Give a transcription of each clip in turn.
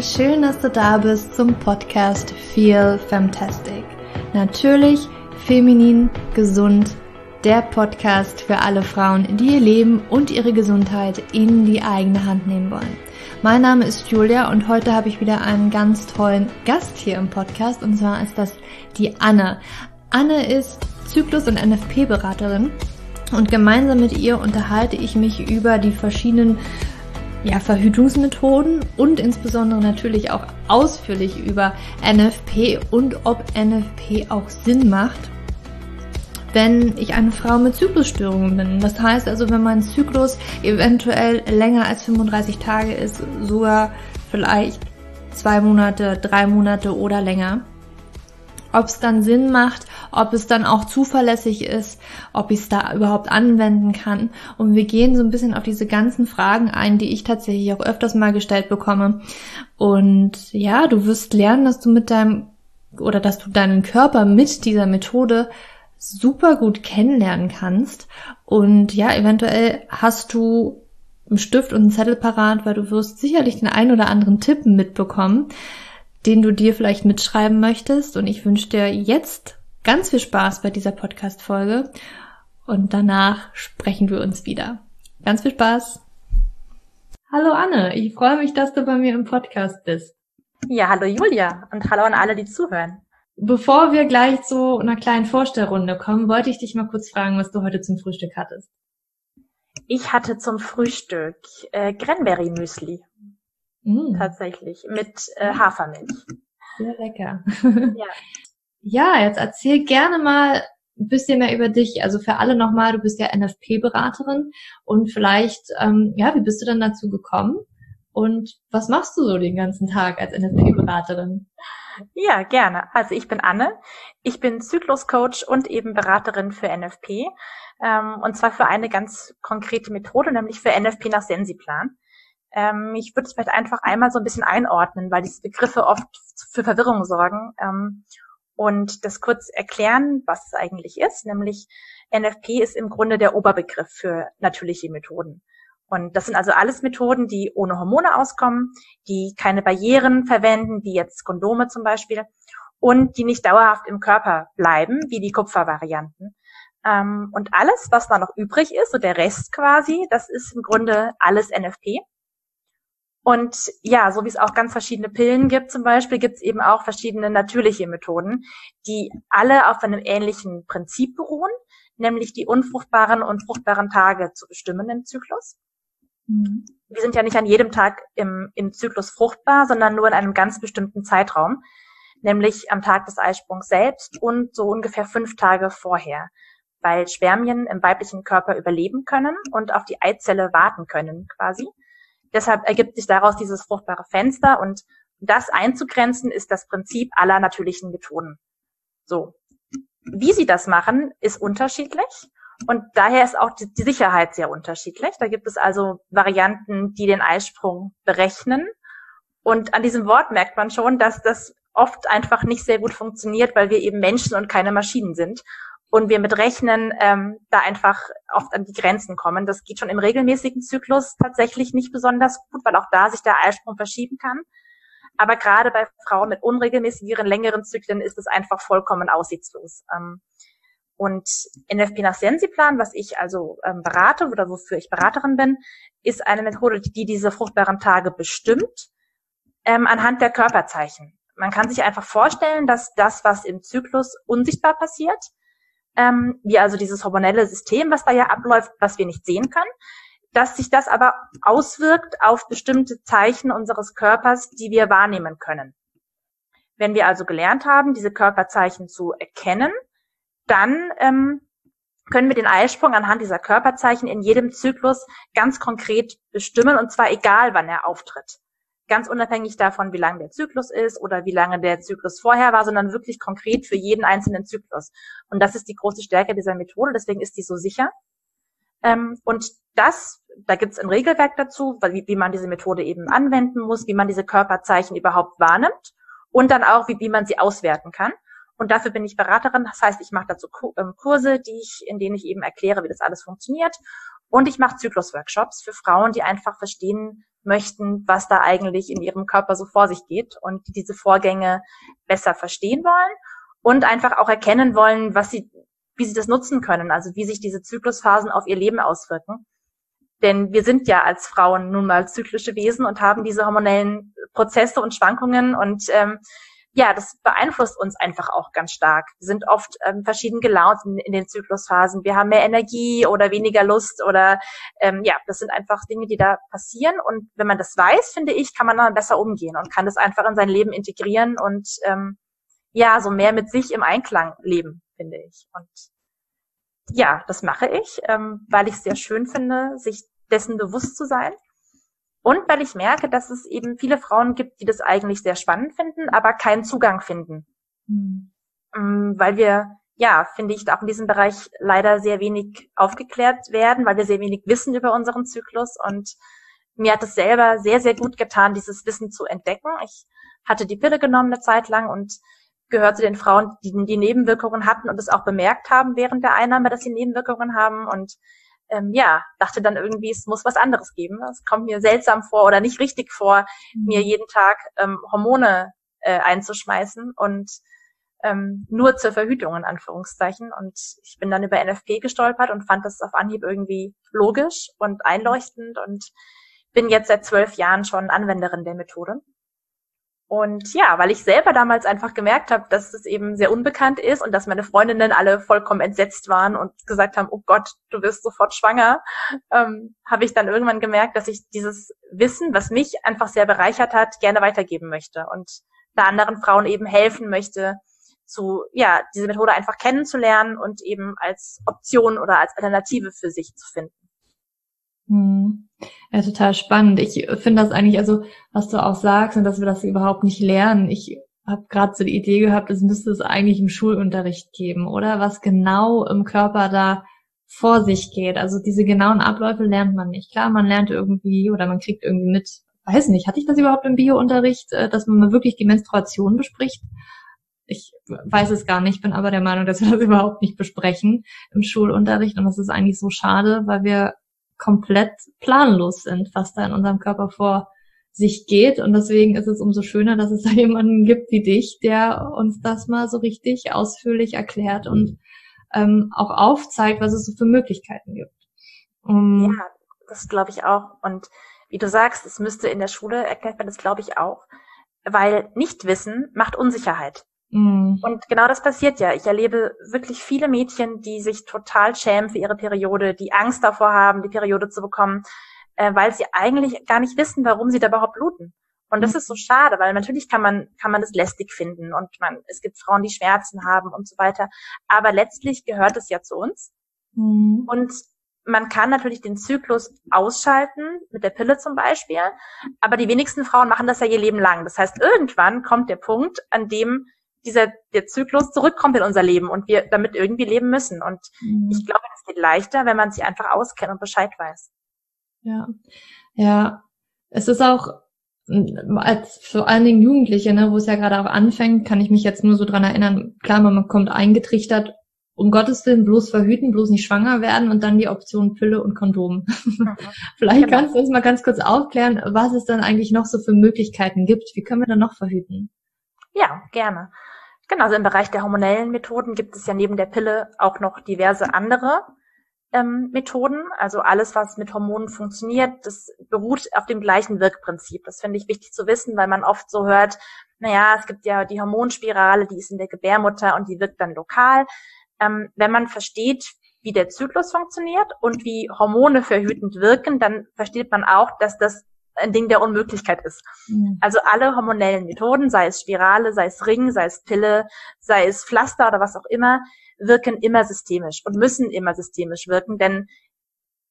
Schön, dass du da bist zum Podcast Feel Fantastic. Natürlich feminin, gesund, der Podcast für alle Frauen, die ihr Leben und ihre Gesundheit in die eigene Hand nehmen wollen. Mein Name ist Julia und heute habe ich wieder einen ganz tollen Gast hier im Podcast und zwar ist das die Anne. Anne ist Zyklus- und NFP-Beraterin und gemeinsam mit ihr unterhalte ich mich über die verschiedenen ja, Verhütungsmethoden und insbesondere natürlich auch ausführlich über NFP und ob NFP auch Sinn macht, wenn ich eine Frau mit Zyklusstörungen bin. Das heißt also, wenn mein Zyklus eventuell länger als 35 Tage ist, sogar vielleicht zwei Monate, drei Monate oder länger ob es dann Sinn macht, ob es dann auch zuverlässig ist, ob ich es da überhaupt anwenden kann. Und wir gehen so ein bisschen auf diese ganzen Fragen ein, die ich tatsächlich auch öfters mal gestellt bekomme. Und ja, du wirst lernen, dass du mit deinem oder dass du deinen Körper mit dieser Methode super gut kennenlernen kannst. Und ja, eventuell hast du einen Stift und einen Zettel parat, weil du wirst sicherlich den einen oder anderen Tipp mitbekommen den du dir vielleicht mitschreiben möchtest. Und ich wünsche dir jetzt ganz viel Spaß bei dieser Podcast-Folge. Und danach sprechen wir uns wieder. Ganz viel Spaß. Hallo Anne, ich freue mich, dass du bei mir im Podcast bist. Ja, hallo Julia und hallo an alle, die zuhören. Bevor wir gleich zu einer kleinen Vorstellrunde kommen, wollte ich dich mal kurz fragen, was du heute zum Frühstück hattest. Ich hatte zum Frühstück äh, Cranberry Müsli. Mm. Tatsächlich. Mit äh, Hafermilch. Sehr lecker. ja. ja, jetzt erzähl gerne mal ein bisschen mehr über dich. Also für alle nochmal, du bist ja NFP-Beraterin und vielleicht, ähm, ja, wie bist du dann dazu gekommen? Und was machst du so den ganzen Tag als NFP-Beraterin? Ja, gerne. Also ich bin Anne. Ich bin Zykluscoach und eben Beraterin für NFP. Ähm, und zwar für eine ganz konkrete Methode, nämlich für NFP nach Sensiplan. Ähm, ich würde es vielleicht einfach einmal so ein bisschen einordnen, weil diese Begriffe oft für Verwirrung sorgen. Ähm, und das kurz erklären, was es eigentlich ist, nämlich NFP ist im Grunde der Oberbegriff für natürliche Methoden. Und das sind also alles Methoden, die ohne Hormone auskommen, die keine Barrieren verwenden, wie jetzt Kondome zum Beispiel, und die nicht dauerhaft im Körper bleiben, wie die Kupfervarianten. Ähm, und alles, was da noch übrig ist, so der Rest quasi, das ist im Grunde alles NFP. Und ja, so wie es auch ganz verschiedene Pillen gibt zum Beispiel, gibt es eben auch verschiedene natürliche Methoden, die alle auf einem ähnlichen Prinzip beruhen, nämlich die unfruchtbaren und fruchtbaren Tage zu bestimmen im Zyklus. Mhm. Wir sind ja nicht an jedem Tag im, im Zyklus fruchtbar, sondern nur in einem ganz bestimmten Zeitraum, nämlich am Tag des Eisprungs selbst und so ungefähr fünf Tage vorher, weil Spermien im weiblichen Körper überleben können und auf die Eizelle warten können quasi. Deshalb ergibt sich daraus dieses fruchtbare Fenster und das einzugrenzen ist das Prinzip aller natürlichen Methoden. So. Wie sie das machen, ist unterschiedlich. Und daher ist auch die, Sicherheit sehr unterschiedlich. Da gibt es also Varianten, die den Eisprung berechnen. Und an diesem Wort merkt man schon, dass das oft einfach nicht sehr gut funktioniert, weil wir eben Menschen und keine Maschinen sind und wir mit Rechnen ähm, da einfach oft an die Grenzen kommen. Das geht schon im regelmäßigen Zyklus tatsächlich nicht besonders gut, weil auch da sich der Eisprung verschieben kann. Aber gerade bei Frauen mit unregelmäßigeren, längeren Zyklen ist es einfach vollkommen aussichtslos. Ähm, und NFP nach Sensiplan, was ich also ähm, berate oder wofür ich Beraterin bin, ist eine Methode, die diese fruchtbaren Tage bestimmt ähm, anhand der Körperzeichen. Man kann sich einfach vorstellen, dass das, was im Zyklus unsichtbar passiert, ähm, wie also dieses hormonelle System, was da ja abläuft, was wir nicht sehen können, dass sich das aber auswirkt auf bestimmte Zeichen unseres Körpers, die wir wahrnehmen können. Wenn wir also gelernt haben, diese Körperzeichen zu erkennen, dann ähm, können wir den Eisprung anhand dieser Körperzeichen in jedem Zyklus ganz konkret bestimmen, und zwar egal, wann er auftritt ganz unabhängig davon, wie lang der Zyklus ist oder wie lange der Zyklus vorher war, sondern wirklich konkret für jeden einzelnen Zyklus. Und das ist die große Stärke dieser Methode, deswegen ist die so sicher. Ähm, und das, da gibt es ein Regelwerk dazu, wie, wie man diese Methode eben anwenden muss, wie man diese Körperzeichen überhaupt wahrnimmt und dann auch, wie, wie man sie auswerten kann. Und dafür bin ich Beraterin. Das heißt, ich mache dazu ähm, Kurse, die ich, in denen ich eben erkläre, wie das alles funktioniert Und ich mache Zyklusworkshops für Frauen, die einfach verstehen möchten, was da eigentlich in ihrem Körper so vor sich geht und die diese Vorgänge besser verstehen wollen und einfach auch erkennen wollen, was sie, wie sie das nutzen können, also wie sich diese Zyklusphasen auf ihr Leben auswirken. Denn wir sind ja als Frauen nun mal zyklische Wesen und haben diese hormonellen Prozesse und Schwankungen und ähm, ja, das beeinflusst uns einfach auch ganz stark. Wir sind oft ähm, verschieden gelaunt in, in, den Zyklusphasen. Wir haben mehr Energie oder weniger Lust oder ähm, ja, das sind einfach Dinge, die da passieren. Und wenn man das weiß, finde ich, kann man dann besser umgehen und kann das einfach in sein Leben integrieren und ähm, ja, so mehr mit sich im Einklang leben, finde ich. Und ja, das mache ich, ähm, weil ich es sehr schön finde, sich dessen bewusst zu sein und weil ich merke, dass es eben viele Frauen gibt, die das eigentlich sehr spannend finden, aber keinen Zugang finden. Mhm. Weil wir, ja, finde ich, auch in diesem Bereich leider sehr wenig aufgeklärt werden, weil wir sehr wenig wissen über unseren Zyklus. Und mir hat es selber sehr, sehr gut getan, dieses Wissen zu entdecken. Ich hatte die Pille genommen eine Zeit lang und gehört zu den Frauen, die die Nebenwirkungen hatten und es auch bemerkt haben während der Einnahme, dass sie Nebenwirkungen haben. Und ähm, ja, dachte dann irgendwie, es muss was anderes geben. Es kommt mir seltsam vor oder nicht richtig vor, mhm. mir jeden Tag ähm, Hormone äh, einzuschmeißen und ähm, nur zur Verhütung in Anführungszeichen. Und ich bin dann über NFP gestolpert und fand das auf Anhieb irgendwie logisch und einleuchtend und bin jetzt seit zwölf Jahren schon Anwenderin der Methode. Und ja, weil ich selber damals einfach gemerkt habe, dass es eben sehr unbekannt ist und dass meine Freundinnen alle vollkommen entsetzt waren und gesagt haben, oh Gott, du wirst sofort schwanger, ähm, habe ich dann irgendwann gemerkt, dass ich dieses Wissen, was mich einfach sehr bereichert hat, gerne weitergeben möchte und da anderen Frauen eben helfen möchte, zu, ja, diese Methode einfach kennenzulernen und eben als Option oder als Alternative für sich zu finden. Hm. Ja, total spannend. Ich finde das eigentlich, also was du auch sagst, und dass wir das überhaupt nicht lernen. Ich habe gerade so die Idee gehabt, es müsste es eigentlich im Schulunterricht geben, oder? Was genau im Körper da vor sich geht. Also diese genauen Abläufe lernt man nicht. Klar, man lernt irgendwie oder man kriegt irgendwie mit, weiß nicht, hatte ich das überhaupt im Biounterricht, äh, dass man mal wirklich die Menstruation bespricht? Ich weiß es gar nicht, bin aber der Meinung, dass wir das überhaupt nicht besprechen im Schulunterricht und das ist eigentlich so schade, weil wir komplett planlos sind, was da in unserem Körper vor sich geht. Und deswegen ist es umso schöner, dass es da jemanden gibt wie dich, der uns das mal so richtig ausführlich erklärt und ähm, auch aufzeigt, was es so für Möglichkeiten gibt. Um, ja, das glaube ich auch. Und wie du sagst, es müsste in der Schule erklärt werden, das glaube ich auch. Weil Nichtwissen macht Unsicherheit. Mhm. Und genau das passiert ja. Ich erlebe wirklich viele Mädchen, die sich total schämen für ihre Periode, die Angst davor haben, die Periode zu bekommen, äh, weil sie eigentlich gar nicht wissen, warum sie da überhaupt bluten. Und das mhm. ist so schade, weil natürlich kann man, kann man das lästig finden und man, es gibt Frauen, die Schmerzen haben und so weiter. Aber letztlich gehört es ja zu uns. Mhm. Und man kann natürlich den Zyklus ausschalten, mit der Pille zum Beispiel. Aber die wenigsten Frauen machen das ja ihr Leben lang. Das heißt, irgendwann kommt der Punkt, an dem dieser der Zyklus zurückkommt in unser Leben und wir damit irgendwie leben müssen. Und mhm. ich glaube, es geht leichter, wenn man sich einfach auskennt und Bescheid weiß. Ja, ja. Es ist auch als vor allen Dingen Jugendliche, ne, wo es ja gerade auch anfängt, kann ich mich jetzt nur so dran erinnern. Klar, man kommt eingetrichtert, um Gottes Willen bloß verhüten, bloß nicht schwanger werden und dann die Option Pille und Kondom. Mhm. Vielleicht genau. kannst du uns mal ganz kurz aufklären, was es dann eigentlich noch so für Möglichkeiten gibt. Wie können wir dann noch verhüten? Ja, gerne. Genau, also im Bereich der hormonellen Methoden gibt es ja neben der Pille auch noch diverse andere ähm, Methoden. Also alles, was mit Hormonen funktioniert, das beruht auf dem gleichen Wirkprinzip. Das finde ich wichtig zu wissen, weil man oft so hört, naja, es gibt ja die Hormonspirale, die ist in der Gebärmutter und die wirkt dann lokal. Ähm, wenn man versteht, wie der Zyklus funktioniert und wie Hormone verhütend wirken, dann versteht man auch, dass das ein Ding der Unmöglichkeit ist. Mhm. Also alle hormonellen Methoden, sei es Spirale, sei es Ring, sei es Pille, sei es Pflaster oder was auch immer, wirken immer systemisch und müssen immer systemisch wirken, denn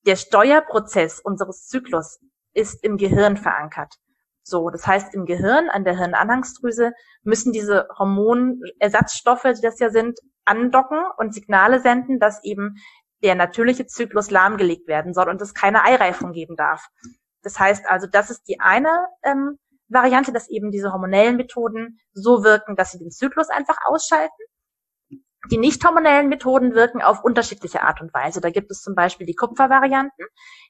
der Steuerprozess unseres Zyklus ist im Gehirn verankert. So, das heißt, im Gehirn, an der Hirnanhangsdrüse, müssen diese Hormonersatzstoffe, die das ja sind, andocken und Signale senden, dass eben der natürliche Zyklus lahmgelegt werden soll und es keine Eireifung geben darf. Das heißt also, das ist die eine ähm, Variante, dass eben diese hormonellen Methoden so wirken, dass sie den Zyklus einfach ausschalten. Die nicht hormonellen Methoden wirken auf unterschiedliche Art und Weise. Da gibt es zum Beispiel die Kupfervarianten,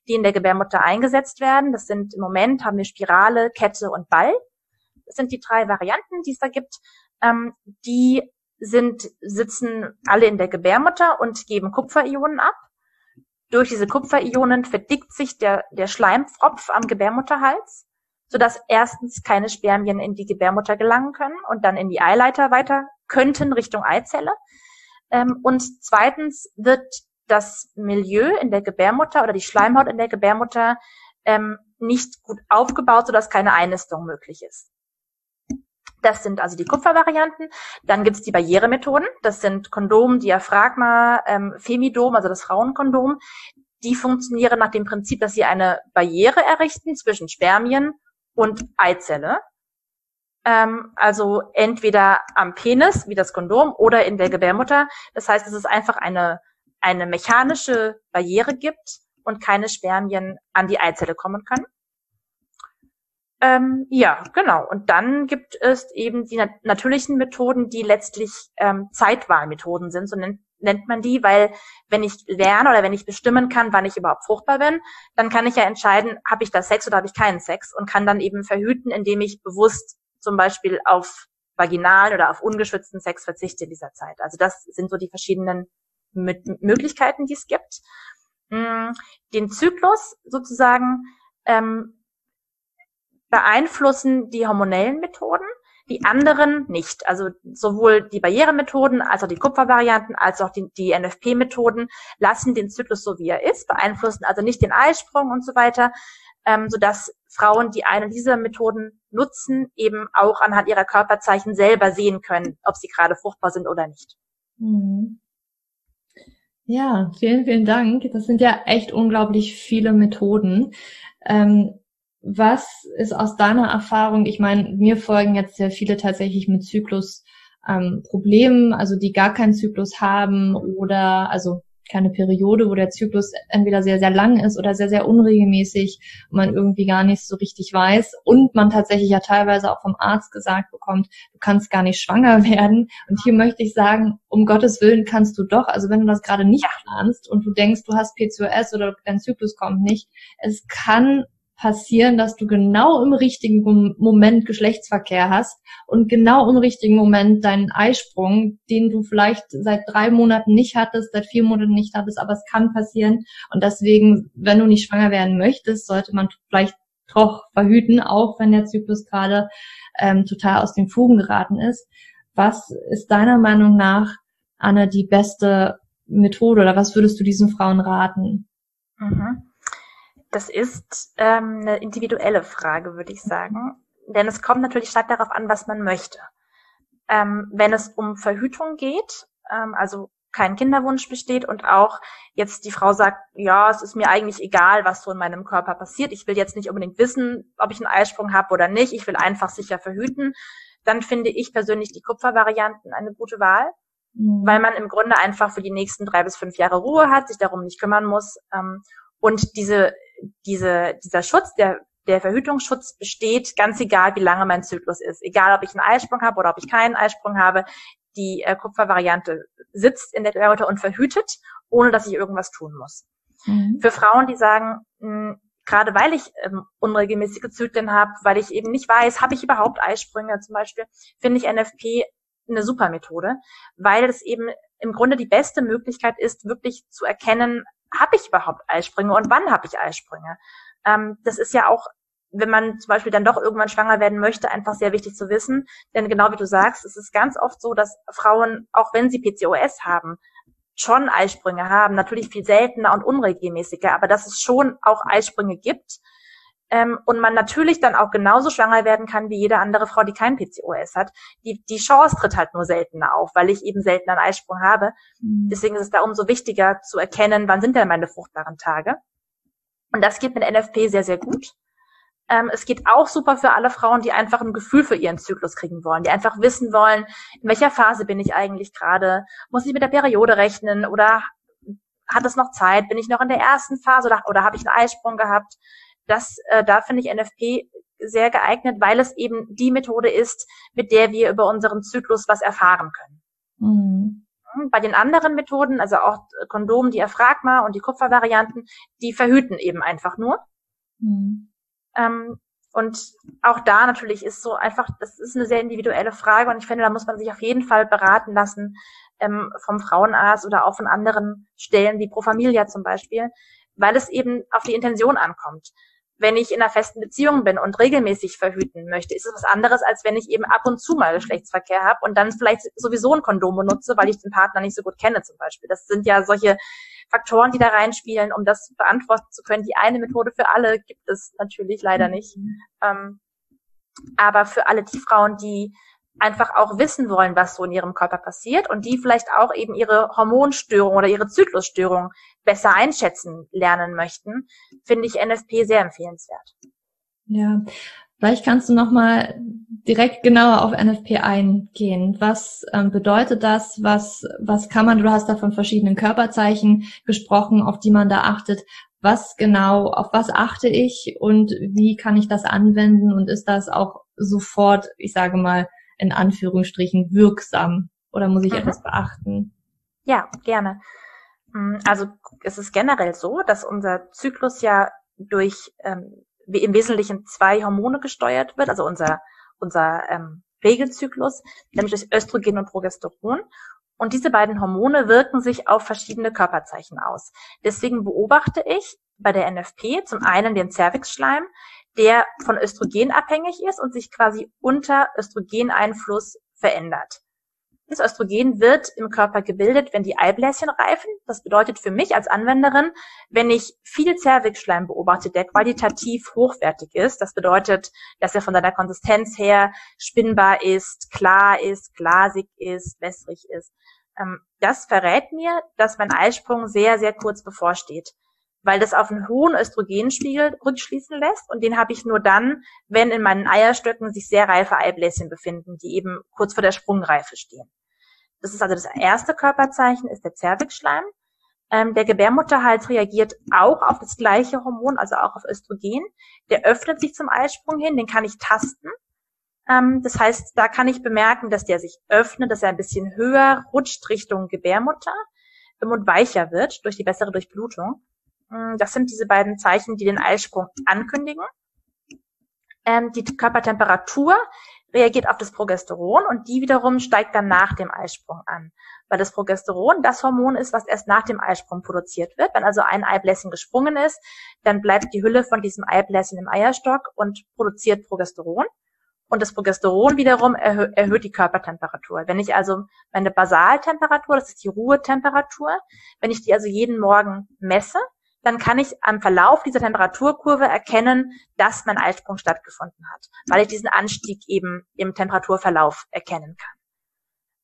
die in der Gebärmutter eingesetzt werden. Das sind im Moment haben wir Spirale, Kette und Ball. Das sind die drei Varianten, die es da gibt. Ähm, die sind, sitzen alle in der Gebärmutter und geben Kupferionen ab. Durch diese Kupferionen verdickt sich der, der Schleimfropf am Gebärmutterhals, sodass erstens keine Spermien in die Gebärmutter gelangen können und dann in die Eileiter weiter könnten Richtung Eizelle. Ähm, und zweitens wird das Milieu in der Gebärmutter oder die Schleimhaut in der Gebärmutter ähm, nicht gut aufgebaut, sodass keine Einnistung möglich ist. Das sind also die Kupfervarianten. Dann gibt's die Barrieremethoden. Das sind Kondom, Diaphragma, ähm, Femidom, also das Frauenkondom. Die funktionieren nach dem Prinzip, dass sie eine Barriere errichten zwischen Spermien und Eizelle. Ähm, also entweder am Penis, wie das Kondom, oder in der Gebärmutter. Das heißt, dass es einfach eine, eine mechanische Barriere gibt und keine Spermien an die Eizelle kommen können. Ähm, ja, genau. Und dann gibt es eben die nat natürlichen Methoden, die letztlich ähm, Zeitwahlmethoden sind, so nennt, nennt man die, weil wenn ich lerne oder wenn ich bestimmen kann, wann ich überhaupt fruchtbar bin, dann kann ich ja entscheiden, habe ich da Sex oder habe ich keinen Sex und kann dann eben verhüten, indem ich bewusst zum Beispiel auf vaginalen oder auf ungeschützten Sex verzichte in dieser Zeit. Also das sind so die verschiedenen M Möglichkeiten, die es gibt. Mm, den Zyklus sozusagen ähm, beeinflussen die hormonellen Methoden, die anderen nicht. Also sowohl die Barrieremethoden als auch die Kupfervarianten als auch die, die NFP-Methoden lassen den Zyklus so wie er ist, beeinflussen also nicht den Eisprung und so weiter, ähm, sodass Frauen, die eine dieser Methoden nutzen, eben auch anhand ihrer Körperzeichen selber sehen können, ob sie gerade fruchtbar sind oder nicht. Mhm. Ja, vielen, vielen Dank. Das sind ja echt unglaublich viele Methoden. Ähm, was ist aus deiner Erfahrung, ich meine, mir folgen jetzt sehr viele tatsächlich mit Zyklus ähm, Problemen, also die gar keinen Zyklus haben oder also keine Periode, wo der Zyklus entweder sehr, sehr lang ist oder sehr, sehr unregelmäßig und man irgendwie gar nicht so richtig weiß und man tatsächlich ja teilweise auch vom Arzt gesagt bekommt, du kannst gar nicht schwanger werden. Und hier möchte ich sagen, um Gottes Willen kannst du doch, also wenn du das gerade nicht planst und du denkst, du hast PCOS oder dein Zyklus kommt nicht, es kann passieren, dass du genau im richtigen Moment Geschlechtsverkehr hast und genau im richtigen Moment deinen Eisprung, den du vielleicht seit drei Monaten nicht hattest, seit vier Monaten nicht hattest, aber es kann passieren. Und deswegen, wenn du nicht schwanger werden möchtest, sollte man vielleicht doch verhüten, auch wenn der Zyklus gerade ähm, total aus den Fugen geraten ist. Was ist deiner Meinung nach, Anne, die beste Methode oder was würdest du diesen Frauen raten? Mhm. Das ist ähm, eine individuelle Frage, würde ich sagen. Denn es kommt natürlich stark darauf an, was man möchte. Ähm, wenn es um Verhütung geht, ähm, also kein Kinderwunsch besteht und auch jetzt die Frau sagt, ja, es ist mir eigentlich egal, was so in meinem Körper passiert. Ich will jetzt nicht unbedingt wissen, ob ich einen Eisprung habe oder nicht. Ich will einfach sicher verhüten. Dann finde ich persönlich die Kupfervarianten eine gute Wahl, mhm. weil man im Grunde einfach für die nächsten drei bis fünf Jahre Ruhe hat, sich darum nicht kümmern muss. Ähm, und diese diese, dieser Schutz, der, der Verhütungsschutz besteht, ganz egal, wie lange mein Zyklus ist. Egal, ob ich einen Eisprung habe oder ob ich keinen Eisprung habe. Die äh, Kupfervariante sitzt in der Gebärmutter und verhütet, ohne dass ich irgendwas tun muss. Mhm. Für Frauen, die sagen, mh, hm, gerade weil ich ähm, unregelmäßige Zyklen habe, weil ich eben nicht weiß, habe ich überhaupt Eisprünge zum Beispiel, finde ich NFP eine super Methode, weil es eben im Grunde die beste Möglichkeit ist, wirklich zu erkennen, habe ich überhaupt Eisprünge und wann habe ich Eisprünge? Ähm, das ist ja auch, wenn man zum Beispiel dann doch irgendwann schwanger werden möchte, einfach sehr wichtig zu wissen. Denn genau wie du sagst, es ist ganz oft so, dass Frauen, auch wenn sie PCOS haben, schon Eisprünge haben, natürlich viel seltener und unregelmäßiger, aber dass es schon auch Eisprünge gibt ähm, und man natürlich dann auch genauso schwanger werden kann wie jede andere Frau, die kein PCOS hat. Die, die Chance tritt halt nur seltener auf, weil ich eben selten einen Eisprung habe. Mhm. Deswegen ist es da umso wichtiger zu erkennen, wann sind denn meine fruchtbaren Tage. Und das geht mit NFP sehr, sehr gut. Ähm, es geht auch super für alle Frauen, die einfach ein Gefühl für ihren Zyklus kriegen wollen, die einfach wissen wollen, in welcher Phase bin ich eigentlich gerade, muss ich mit der Periode rechnen oder hat es noch Zeit, bin ich noch in der ersten Phase oder, oder habe ich einen Eisprung gehabt? Das, äh, da finde ich NFP sehr geeignet, weil es eben die Methode ist, mit der wir über unseren Zyklus was erfahren können. Mhm. beobachten. Bei den anderen Methoden, also auch Kondomen, die Aphragma und die Kupfervarianten, die verhüten eben einfach nur. Mhm. Ähm, und auch da natürlich ist so einfach, das ist eine sehr individuelle Frage und ich finde, da muss man sich auf jeden Fall beraten lassen ähm, vom Frauenarzt oder auch von anderen Stellen wie Pro Familia zum Beispiel, weil es eben auf die Intention ankommt. Wenn ich in einer festen Beziehung bin und regelmäßig verhüten möchte, ist es was anderes, als wenn ich eben ab und zu mal Geschlechtsverkehr habe und dann vielleicht sowieso ein Kondom benutze, weil ich den Partner nicht so gut kenne zum Beispiel. Das sind ja solche Faktoren, die da reinspielen, um das beantworten zu können. Die eine Methode für alle gibt es natürlich leider nicht. Mhm. Ähm, aber für alle die Frauen, die einfach auch wissen wollen, was so in ihrem Körper passiert und die vielleicht auch eben ihre Hormonstörung oder ihre Zyklusstörung besser einschätzen lernen möchten, finde ich NFP sehr empfehlenswert. Ja, Vielleicht kannst du noch mal direkt genauer auf NFP eingehen. Was ähm, bedeutet das? Was, was kann man, du hast da von verschiedenen Körperzeichen gesprochen, auf die man da achtet. Was genau, auf was achte ich und wie kann ich das anwenden und ist das auch sofort, ich sage mal, in Anführungsstrichen wirksam oder muss ich mhm. etwas beachten? Ja, gerne. Hm, also es ist generell so, dass unser Zyklus ja durch ähm, im Wesentlichen zwei Hormone gesteuert wird, also unser, unser ähm, Regelzyklus, nämlich durch Östrogen und Progesteron. Und diese beiden Hormone wirken sich auf verschiedene Körperzeichen aus. Deswegen beobachte ich bei der NFP zum einen den Cervixschleim, der von Östrogen abhängig ist und sich quasi unter Östrogeneinfluss verändert. Das Östrogen wird im Körper gebildet, wenn die Eibläschen reifen. Das bedeutet für mich als Anwenderin, wenn ich viel Zervixschleim beobachte, der qualitativ hochwertig ist, das bedeutet, dass er von seiner Konsistenz her spinnbar ist, klar ist, glasig ist, wässrig ist. Ähm, das verrät mir, dass mein Eisprung sehr, sehr kurz bevorsteht weil das auf einen hohen Östrogenspiegel rückschließen lässt und den habe ich nur dann, wenn in meinen Eierstöcken sich sehr reife Eibläschen befinden, die eben kurz vor der Sprungreife stehen. Das ist also das erste Körperzeichen, ist der Zervixschleim. Ähm, der Gebärmutterhals reagiert auch auf das gleiche Hormon, also auch auf Östrogen. Der öffnet sich zum Eisprung hin, den kann ich tasten. Ähm, das heißt, da kann ich bemerken, dass der sich öffnet, dass er ein bisschen höher rutscht Richtung Gebärmutter und weicher wird durch die bessere Durchblutung. Ähm, das sind diese beiden Zeichen, die den Eisprung ankündigen. Ähm, die Körpertemperatur reagiert auf das Progesteron und die wiederum steigt dann nach dem Eisprung an. Weil das Progesteron das Hormon ist, was erst nach dem Eisprung produziert wird. Wenn also ein Eibläschen gesprungen ist, dann bleibt die Hülle von diesem Eibläschen im Eierstock und produziert Progesteron. Und das Progesteron wiederum erhö erhöht die Körpertemperatur. Wenn ich also meine Basaltemperatur, das ist die Ruhetemperatur, wenn ich die also jeden Morgen messe, dann kann ich am Verlauf dieser Temperaturkurve erkennen, dass mein Eisprung stattgefunden hat, weil ich diesen Anstieg eben im Temperaturverlauf erkennen kann.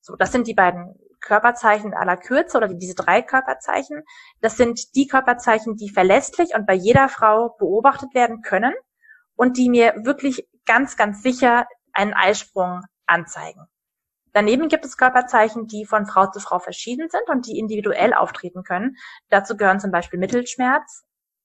So, das sind die beiden Körperzeichen aller Kürze oder diese drei Körperzeichen. Das sind die Körperzeichen, die verlässlich und bei jeder Frau beobachtet werden können und die mir wirklich ganz, ganz sicher einen Eisprung anzeigen. Daneben gibt es Körperzeichen, die von Frau zu Frau verschieden sind und die individuell auftreten können. Dazu gehören zum Beispiel Mittelschmerz.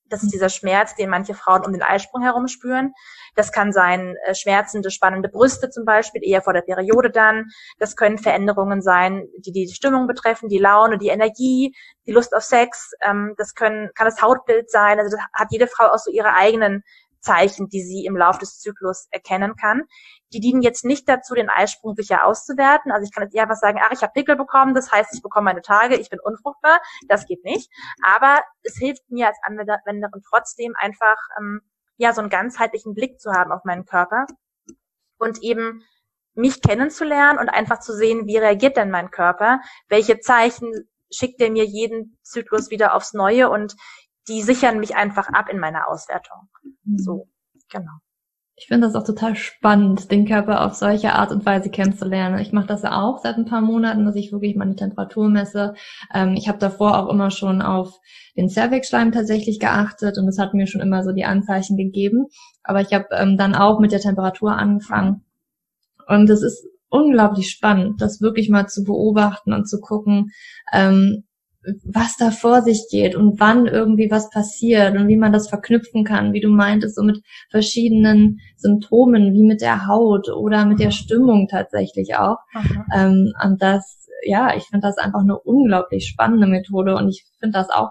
Das ist dieser Schmerz, den manche Frauen um den Eisprung herum spüren. Das kann sein äh, schmerzende, spannende Brüste zum Beispiel, eher vor der Periode dann. Das können Veränderungen sein, die die Stimmung betreffen, die Laune, die Energie, die Lust auf Sex. Ähm, das können, kann das Hautbild sein. Also das hat jede Frau auch so ihre eigenen Zeichen, die sie im Laufe des Zyklus erkennen kann. Die dienen jetzt nicht dazu, den Eisprung sicher auszuwerten. Also ich kann jetzt eher was sagen, ach, ich habe Pickel bekommen, das heißt, ich bekomme meine Tage, ich bin unfruchtbar. Das geht nicht. Aber es hilft mir als Anwenderin trotzdem einfach, ähm, ja, so einen ganzheitlichen Blick zu haben auf meinen Körper und eben mich kennenzulernen und einfach zu sehen, wie reagiert denn mein Körper, welche Zeichen schickt er mir jeden Zyklus wieder aufs Neue und die sichern mich einfach ab in meiner Auswertung. Mhm. So, genau. Ich finde das auch total spannend, den Körper auf solche Art und Weise kennenzulernen. Ich mache das ja auch seit ein paar Monaten, dass ich wirklich meine Temperatur messe. Ähm, ich habe davor auch immer schon auf den Cervixschleim tatsächlich geachtet und es hat mir schon immer so die Anzeichen gegeben. Aber ich habe ähm, dann auch mit der Temperatur angefangen. Und es ist unglaublich spannend, das wirklich mal zu beobachten und zu gucken, ähm, was da vor sich geht und wann irgendwie was passiert und wie man das verknüpfen kann, wie du meintest, so mit verschiedenen Symptomen, wie mit der Haut oder mit der Stimmung tatsächlich auch. Ähm, und das, ja, ich finde das einfach eine unglaublich spannende Methode und ich finde das auch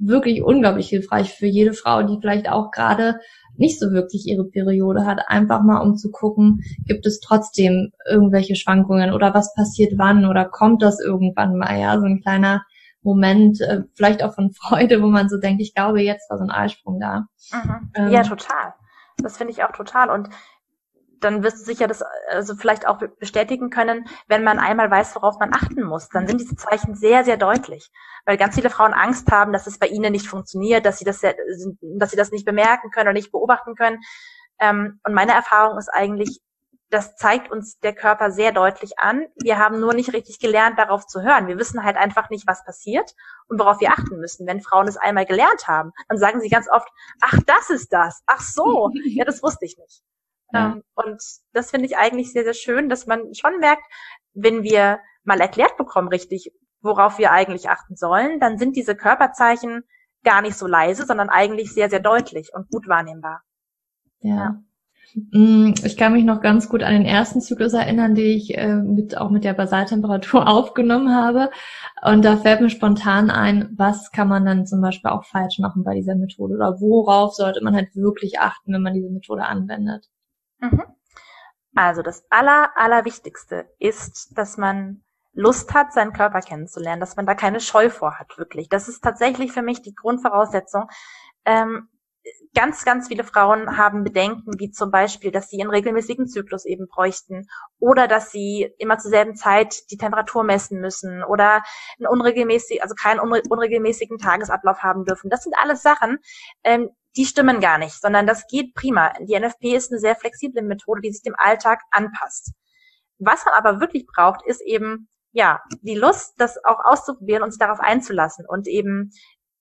wirklich unglaublich hilfreich für jede Frau, die vielleicht auch gerade nicht so wirklich ihre Periode hat, einfach mal um zu gucken, gibt es trotzdem irgendwelche Schwankungen oder was passiert wann oder kommt das irgendwann mal, ja, so ein kleiner Moment, äh, vielleicht auch von Freude, wo man so denkt, ich glaube, jetzt war so ein Eisprung da. Mhm. Ähm, ja, total. Das finde ich auch total. Und dann wirst du sicher das also vielleicht auch bestätigen können, wenn man einmal weiß, worauf man achten muss. Dann sind diese Zeichen sehr, sehr deutlich. Weil ganz viele Frauen Angst haben, dass es bei ihnen nicht funktioniert, dass sie das, dass sie das nicht bemerken können oder nicht beobachten können. Ähm, und meine Erfahrung ist eigentlich, das zeigt uns der Körper sehr deutlich an. Wir haben nur nicht richtig gelernt, darauf zu hören. Wir wissen halt einfach nicht, was passiert und worauf wir achten müssen. Wenn Frauen es einmal gelernt haben, dann sagen sie ganz oft, ach, das ist das. Ach so. Ja, das wusste ich nicht. Ja. Ähm, und das finde ich eigentlich sehr, sehr schön, dass man schon merkt, wenn wir mal erklärt bekommen, richtig, worauf wir eigentlich achten sollen, dann sind diese Körperzeichen gar nicht so leise, sondern eigentlich sehr, sehr deutlich und gut wahrnehmbar. Ja. ja. Mm, ich kann mich noch ganz gut an den ersten Zyklus erinnern, den ich äh, mit, auch mit der Basaltemperatur aufgenommen habe. Und da fällt mir spontan ein, was kann man dann zum Beispiel auch falsch machen bei dieser Methode oder worauf sollte man halt wirklich achten, wenn man diese Methode anwendet? Mhm. Also das aller, allerwichtigste ist, dass man Lust hat, seinen Körper kennenzulernen, dass man da keine Scheu vor hat, wirklich. Das ist tatsächlich für mich die Grundvoraussetzung. Ähm, ganz, ganz viele Frauen haben Bedenken, wie zum Beispiel, dass sie einen regelmäßigen Zyklus eben bräuchten oder dass sie immer zur selben Zeit die Temperatur messen müssen oder einen unregelmäßig, also keinen unregelmäßigen Tagesablauf haben dürfen. Das sind alles Sachen, ähm, die stimmen gar nicht, sondern das geht prima. Die NFP ist eine sehr flexible Methode, die sich dem Alltag anpasst. Was man aber wirklich braucht, ist eben, ja, die Lust, das auch auszuprobieren und sich darauf einzulassen und eben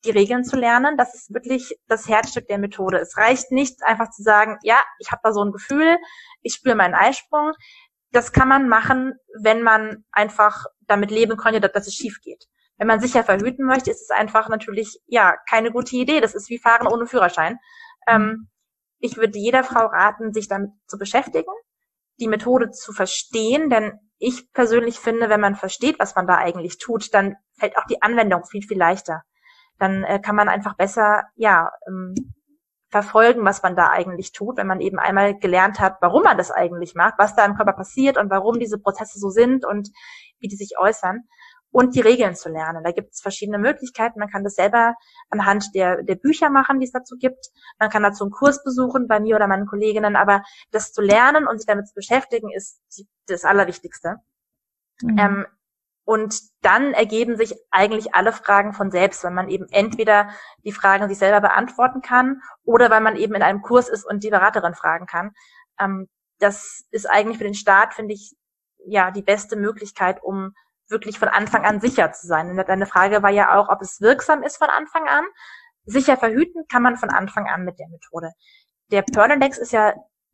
die Regeln zu lernen. Das ist wirklich das Herzstück der Methode. Es reicht nicht einfach zu sagen, ja, ich habe da so ein Gefühl, ich spüre meinen Eisprung. Das kann man machen, wenn man einfach damit leben könnte, dass es schief geht. Wenn man sicher verhüten möchte, ist es einfach natürlich, ja, keine gute Idee. Das ist wie Fahren ohne Führerschein. Ähm, ich würde jeder Frau raten, sich damit zu beschäftigen, die Methode zu verstehen, denn ich persönlich finde, wenn man versteht, was man da eigentlich tut, dann fällt auch die Anwendung viel, viel leichter. Dann äh, kann man einfach besser, ja, ähm, verfolgen, was man da eigentlich tut, wenn man eben einmal gelernt hat, warum man das eigentlich macht, was da im Körper passiert und warum diese Prozesse so sind und wie die sich äußern und die Regeln zu lernen. Da gibt es verschiedene Möglichkeiten. Man kann das selber anhand der, der Bücher machen, die es dazu gibt. Man kann dazu einen Kurs besuchen bei mir oder meinen Kolleginnen, aber das zu lernen und sich damit zu beschäftigen, ist das Allerwichtigste. Mhm. Ähm, und dann ergeben sich eigentlich alle Fragen von selbst, weil man eben entweder die Fragen sich selber beantworten kann oder weil man eben in einem Kurs ist und die Beraterin fragen kann. Ähm, das ist eigentlich für den Start, finde ich, ja, die beste Möglichkeit, um wirklich von Anfang an sicher zu sein. Und deine Frage war ja auch, ob es wirksam ist von Anfang an. Sicher verhüten kann man von Anfang an mit der Methode. Der Perlendex ist ja,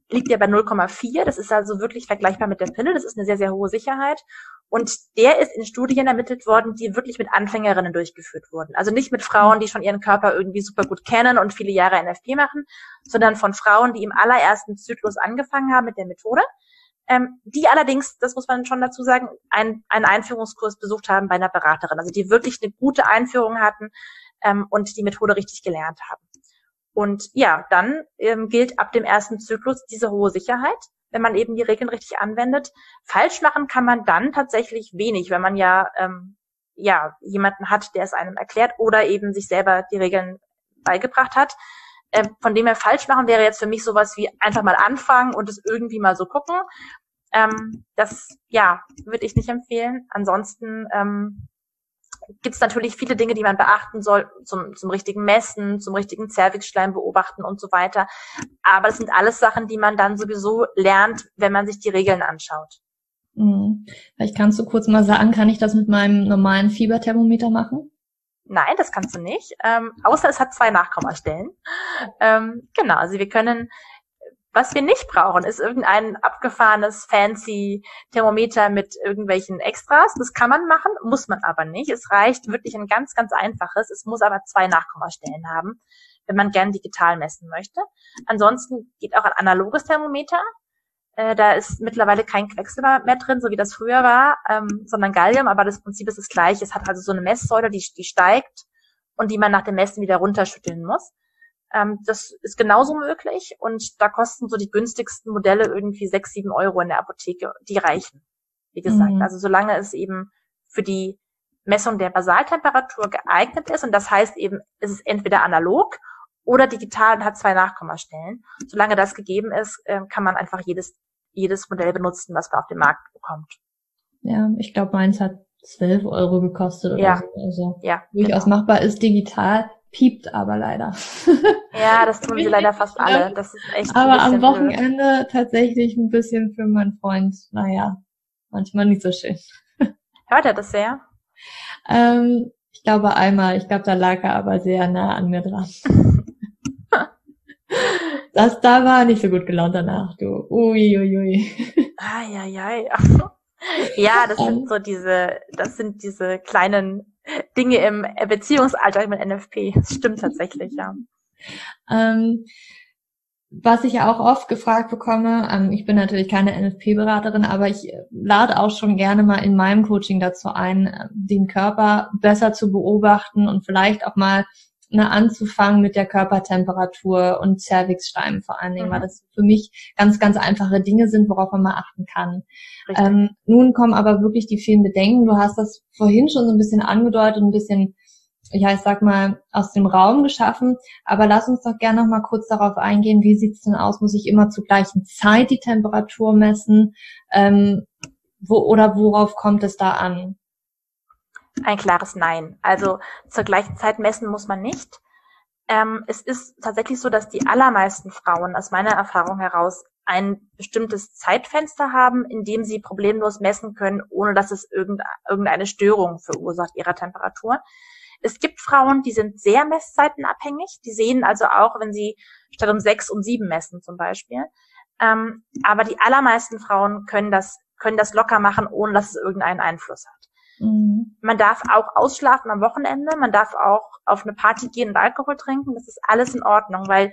liegt ja bei 0,4. Das ist also wirklich vergleichbar mit der Pille. Das ist eine sehr, sehr hohe Sicherheit. Und der ist in Studien ermittelt worden, die wirklich mit Anfängerinnen durchgeführt wurden. Also nicht mit Frauen, die schon ihren Körper irgendwie super gut kennen und viele Jahre NFP machen, sondern von Frauen, die im allerersten Zyklus angefangen haben mit der Methode ähm, die allerdings, das muss man schon dazu sagen, ein, einen Einführungskurs besucht haben bei einer Beraterin, also die wirklich eine gute Einführung hatten ähm, und die Methode richtig gelernt haben. Und ja, dann ähm, gilt ab dem ersten Zyklus diese hohe Sicherheit, wenn man eben die Regeln richtig anwendet. Falsch machen kann man dann tatsächlich wenig, wenn man ja ähm, ja jemanden hat, der es einem erklärt oder eben sich selber die Regeln beigebracht hat. Äh, von dem her falsch machen wäre jetzt für mich sowas wie einfach mal anfangen und es irgendwie mal so gucken. Ähm, das, ja, würde ich nicht empfehlen. Ansonsten ähm, gibt es natürlich viele Dinge, die man beachten soll, zum, zum richtigen Messen, zum richtigen Zervixschleim beobachten und so weiter. Aber das sind alles Sachen, die man dann sowieso lernt, wenn man sich die Regeln anschaut. Mhm. Vielleicht kannst du kurz mal sagen, kann ich das mit meinem normalen Fieberthermometer machen? Nein, das kannst du nicht. Ähm, außer es hat zwei Nachkommastellen. Ähm, genau, also wir können Was wir nicht brauchen, ist irgendein abgefahrenes, fancy Thermometer mit irgendwelchen Extras. Das kann man machen, muss man aber nicht. Es reicht wirklich ein ganz, ganz einfaches. Es muss aber zwei Nachkommastellen haben, wenn man gern digital messen möchte. Ansonsten geht auch ein analoges Thermometer. Äh, da ist mittlerweile kein Quecksilber mehr drin, so wie das früher war, ähm, sondern Gallium, aber das Prinzip ist das gleiche. Es hat also so eine Messsäule, die, die steigt und die man nach dem Messen wieder runterschütteln muss. Ähm, das ist genauso möglich und da kosten so die günstigsten Modelle irgendwie sechs, sieben Euro in der Apotheke. Die reichen. Wie gesagt, mhm. also solange es eben für die Messung der Basaltemperatur geeignet ist und das heißt eben, es ist entweder analog oder digital und hat zwei Nachkommastellen. Solange das gegeben ist, äh, kann man einfach jedes, jedes Modell benutzen, was man auf dem Markt bekommt. Ja, ich glaube, meins hat 12 Euro gekostet oder ja. so. Also ja, durchaus genau. machbar ist digital, piept aber leider. Ja, das tun sie leider fast alle. Das ist echt. Aber am Wochenende blöd. tatsächlich ein bisschen für meinen Freund, naja, manchmal nicht so schön. Hört er das sehr? Ähm, ich glaube einmal, ich glaube, da lag er aber sehr nah an mir dran. das da war nicht so gut gelaunt danach, du. Ui, ui, ui. Ai, ai, ai. Ja, das sind so diese, das sind diese kleinen Dinge im Beziehungsalltag mit NFP. Das stimmt tatsächlich, ja. Ähm, was ich auch oft gefragt bekomme, ähm, ich bin natürlich keine NFP-Beraterin, aber ich lade auch schon gerne mal in meinem Coaching dazu ein, äh, den Körper besser zu beobachten und vielleicht auch mal ne, anzufangen mit der Körpertemperatur und Cervixschleim vor allen Dingen, mhm. weil das für mich ganz, ganz einfache Dinge sind, worauf man mal achten kann. Ähm, nun kommen aber wirklich die vielen Bedenken. Du hast das vorhin schon so ein bisschen angedeutet, ein bisschen, ja, ich sag mal, aus dem Raum geschaffen. Aber lass uns doch gerne noch mal kurz darauf eingehen, wie sieht's denn aus? Muss ich immer zur gleichen Zeit die Temperatur messen? Ähm, wo, oder worauf kommt es da an? Ein klares Nein. Also zur gleichen Zeit messen muss man nicht. Ähm, es ist tatsächlich so, dass die allermeisten Frauen aus meiner Erfahrung heraus ein bestimmtes Zeitfenster haben, in dem sie problemlos messen können, ohne dass es irgendeine Störung verursacht ihrer Temperatur. Es gibt Frauen, die sind sehr messzeitenabhängig. Die sehen also auch, wenn sie statt um sechs um sieben messen zum Beispiel. Ähm, aber die allermeisten Frauen können das, können das locker machen, ohne dass es irgendeinen Einfluss hat. Mhm. Man darf auch ausschlafen am Wochenende, man darf auch auf eine Party gehen und Alkohol trinken, das ist alles in Ordnung, weil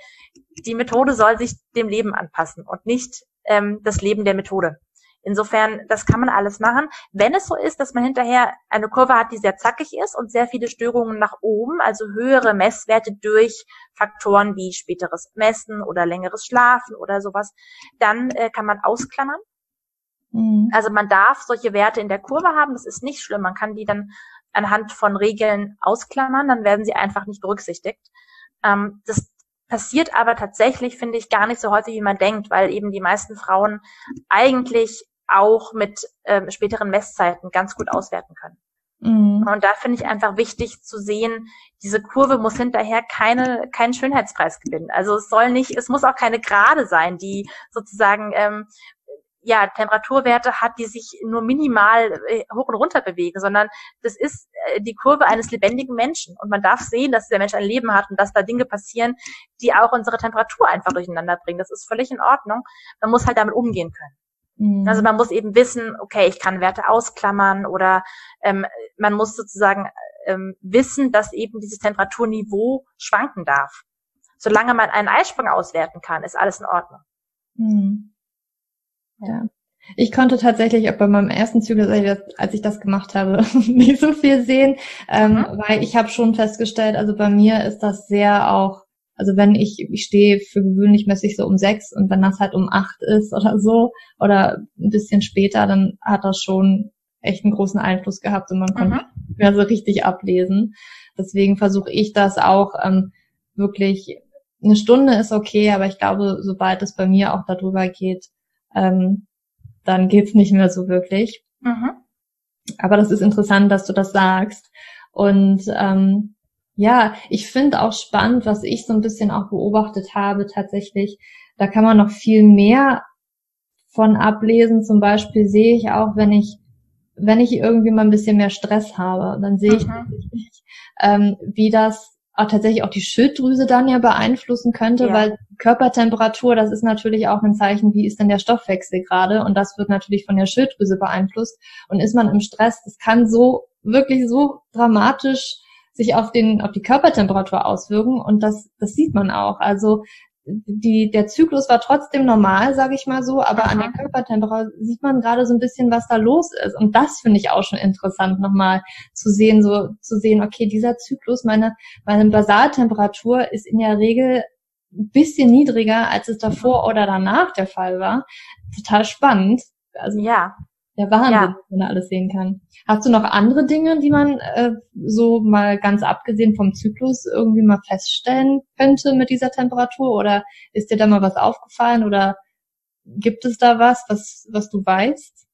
die Methode soll sich dem Leben anpassen und nicht ähm, das Leben der Methode. Insofern, das kann man alles machen. Wenn es so ist, dass man hinterher eine Kurve hat, die sehr zackig ist und sehr viele Störungen nach oben, also höhere Messwerte durch Faktoren wie späteres Messen oder längeres Schlafen oder sowas, dann äh, kann man ausklammern Mhm. Also man darf solche Werte in der Kurve haben, das ist nicht schlimm. Man kann die dann anhand von Regeln ausklammern, dann werden sie einfach nicht berücksichtigt. Ähm, das passiert aber tatsächlich, finde ich, gar nicht so häufig, wie man denkt, weil eben die meisten Frauen eigentlich auch mit ähm, späteren Messzeiten ganz gut auswerten können. Mhm. Und da finde ich einfach wichtig zu sehen, diese Kurve muss hinterher keine, keinen Schönheitspreis gewinnen. Also es soll nicht, es muss auch keine Gerade sein, die sozusagen ähm, ja, Temperaturwerte hat, die sich nur minimal äh, hoch und runter bewegen, sondern das ist äh, die Kurve eines lebendigen Menschen. Und man darf sehen, dass der Mensch ein Leben hat und dass da Dinge passieren, die auch unsere Temperatur einfach durcheinander bringen. Das ist völlig in Ordnung. Man muss halt damit umgehen können. Mhm. Also man muss eben wissen, okay, ich kann Werte ausklammern oder ähm, man muss sozusagen ähm, wissen, dass eben dieses Temperaturniveau schwanken darf. Solange man einen Eisprung auswerten kann, ist alles in Ordnung. Mhm. Ja. Ich konnte tatsächlich auch bei meinem ersten Zyklus, als ich das gemacht habe, nicht so viel sehen, ähm, mhm. weil ich habe schon festgestellt, also bei mir ist das sehr auch, also wenn ich, ich stehe für gewöhnlich ich so um sechs und wenn das halt um acht ist oder so oder ein bisschen später, dann hat das schon echt einen großen Einfluss gehabt und man konnte mhm. mehr so richtig ablesen. Deswegen versuche ich das auch ähm, wirklich, eine Stunde ist okay, aber ich glaube, sobald es bei mir auch darüber geht, ähm, dann geht's nicht mehr so wirklich. Mhm. Aber das ist interessant, dass du das sagst. Und ähm, ja, ich finde auch spannend, was ich so ein bisschen auch beobachtet habe tatsächlich. Da kann man noch viel mehr von ablesen. Zum Beispiel sehe ich auch, wenn ich wenn ich irgendwie mal ein bisschen mehr Stress habe, dann sehe ich mhm. ähm, wie das auch tatsächlich auch die Schilddrüse dann ja beeinflussen könnte, ja. weil Körpertemperatur, das ist natürlich auch ein Zeichen, wie ist denn der Stoffwechsel gerade und das wird natürlich von der Schilddrüse beeinflusst und ist man im Stress, das kann so wirklich so dramatisch sich auf den auf die Körpertemperatur auswirken und das das sieht man auch. Also die, der Zyklus war trotzdem normal, sage ich mal so, aber Aha. an der Körpertemperatur sieht man gerade so ein bisschen, was da los ist. Und das finde ich auch schon interessant, nochmal zu sehen, so zu sehen, okay, dieser Zyklus, meine, meine Basaltemperatur ist in der Regel ein bisschen niedriger, als es davor oder danach der Fall war. Total spannend. Also ja, der Wahnsinn, ja. wenn man alles sehen kann. Hast du noch andere Dinge, die man äh, so mal ganz abgesehen vom Zyklus irgendwie mal feststellen könnte mit dieser Temperatur? Oder ist dir da mal was aufgefallen? Oder gibt es da was, was, was du weißt?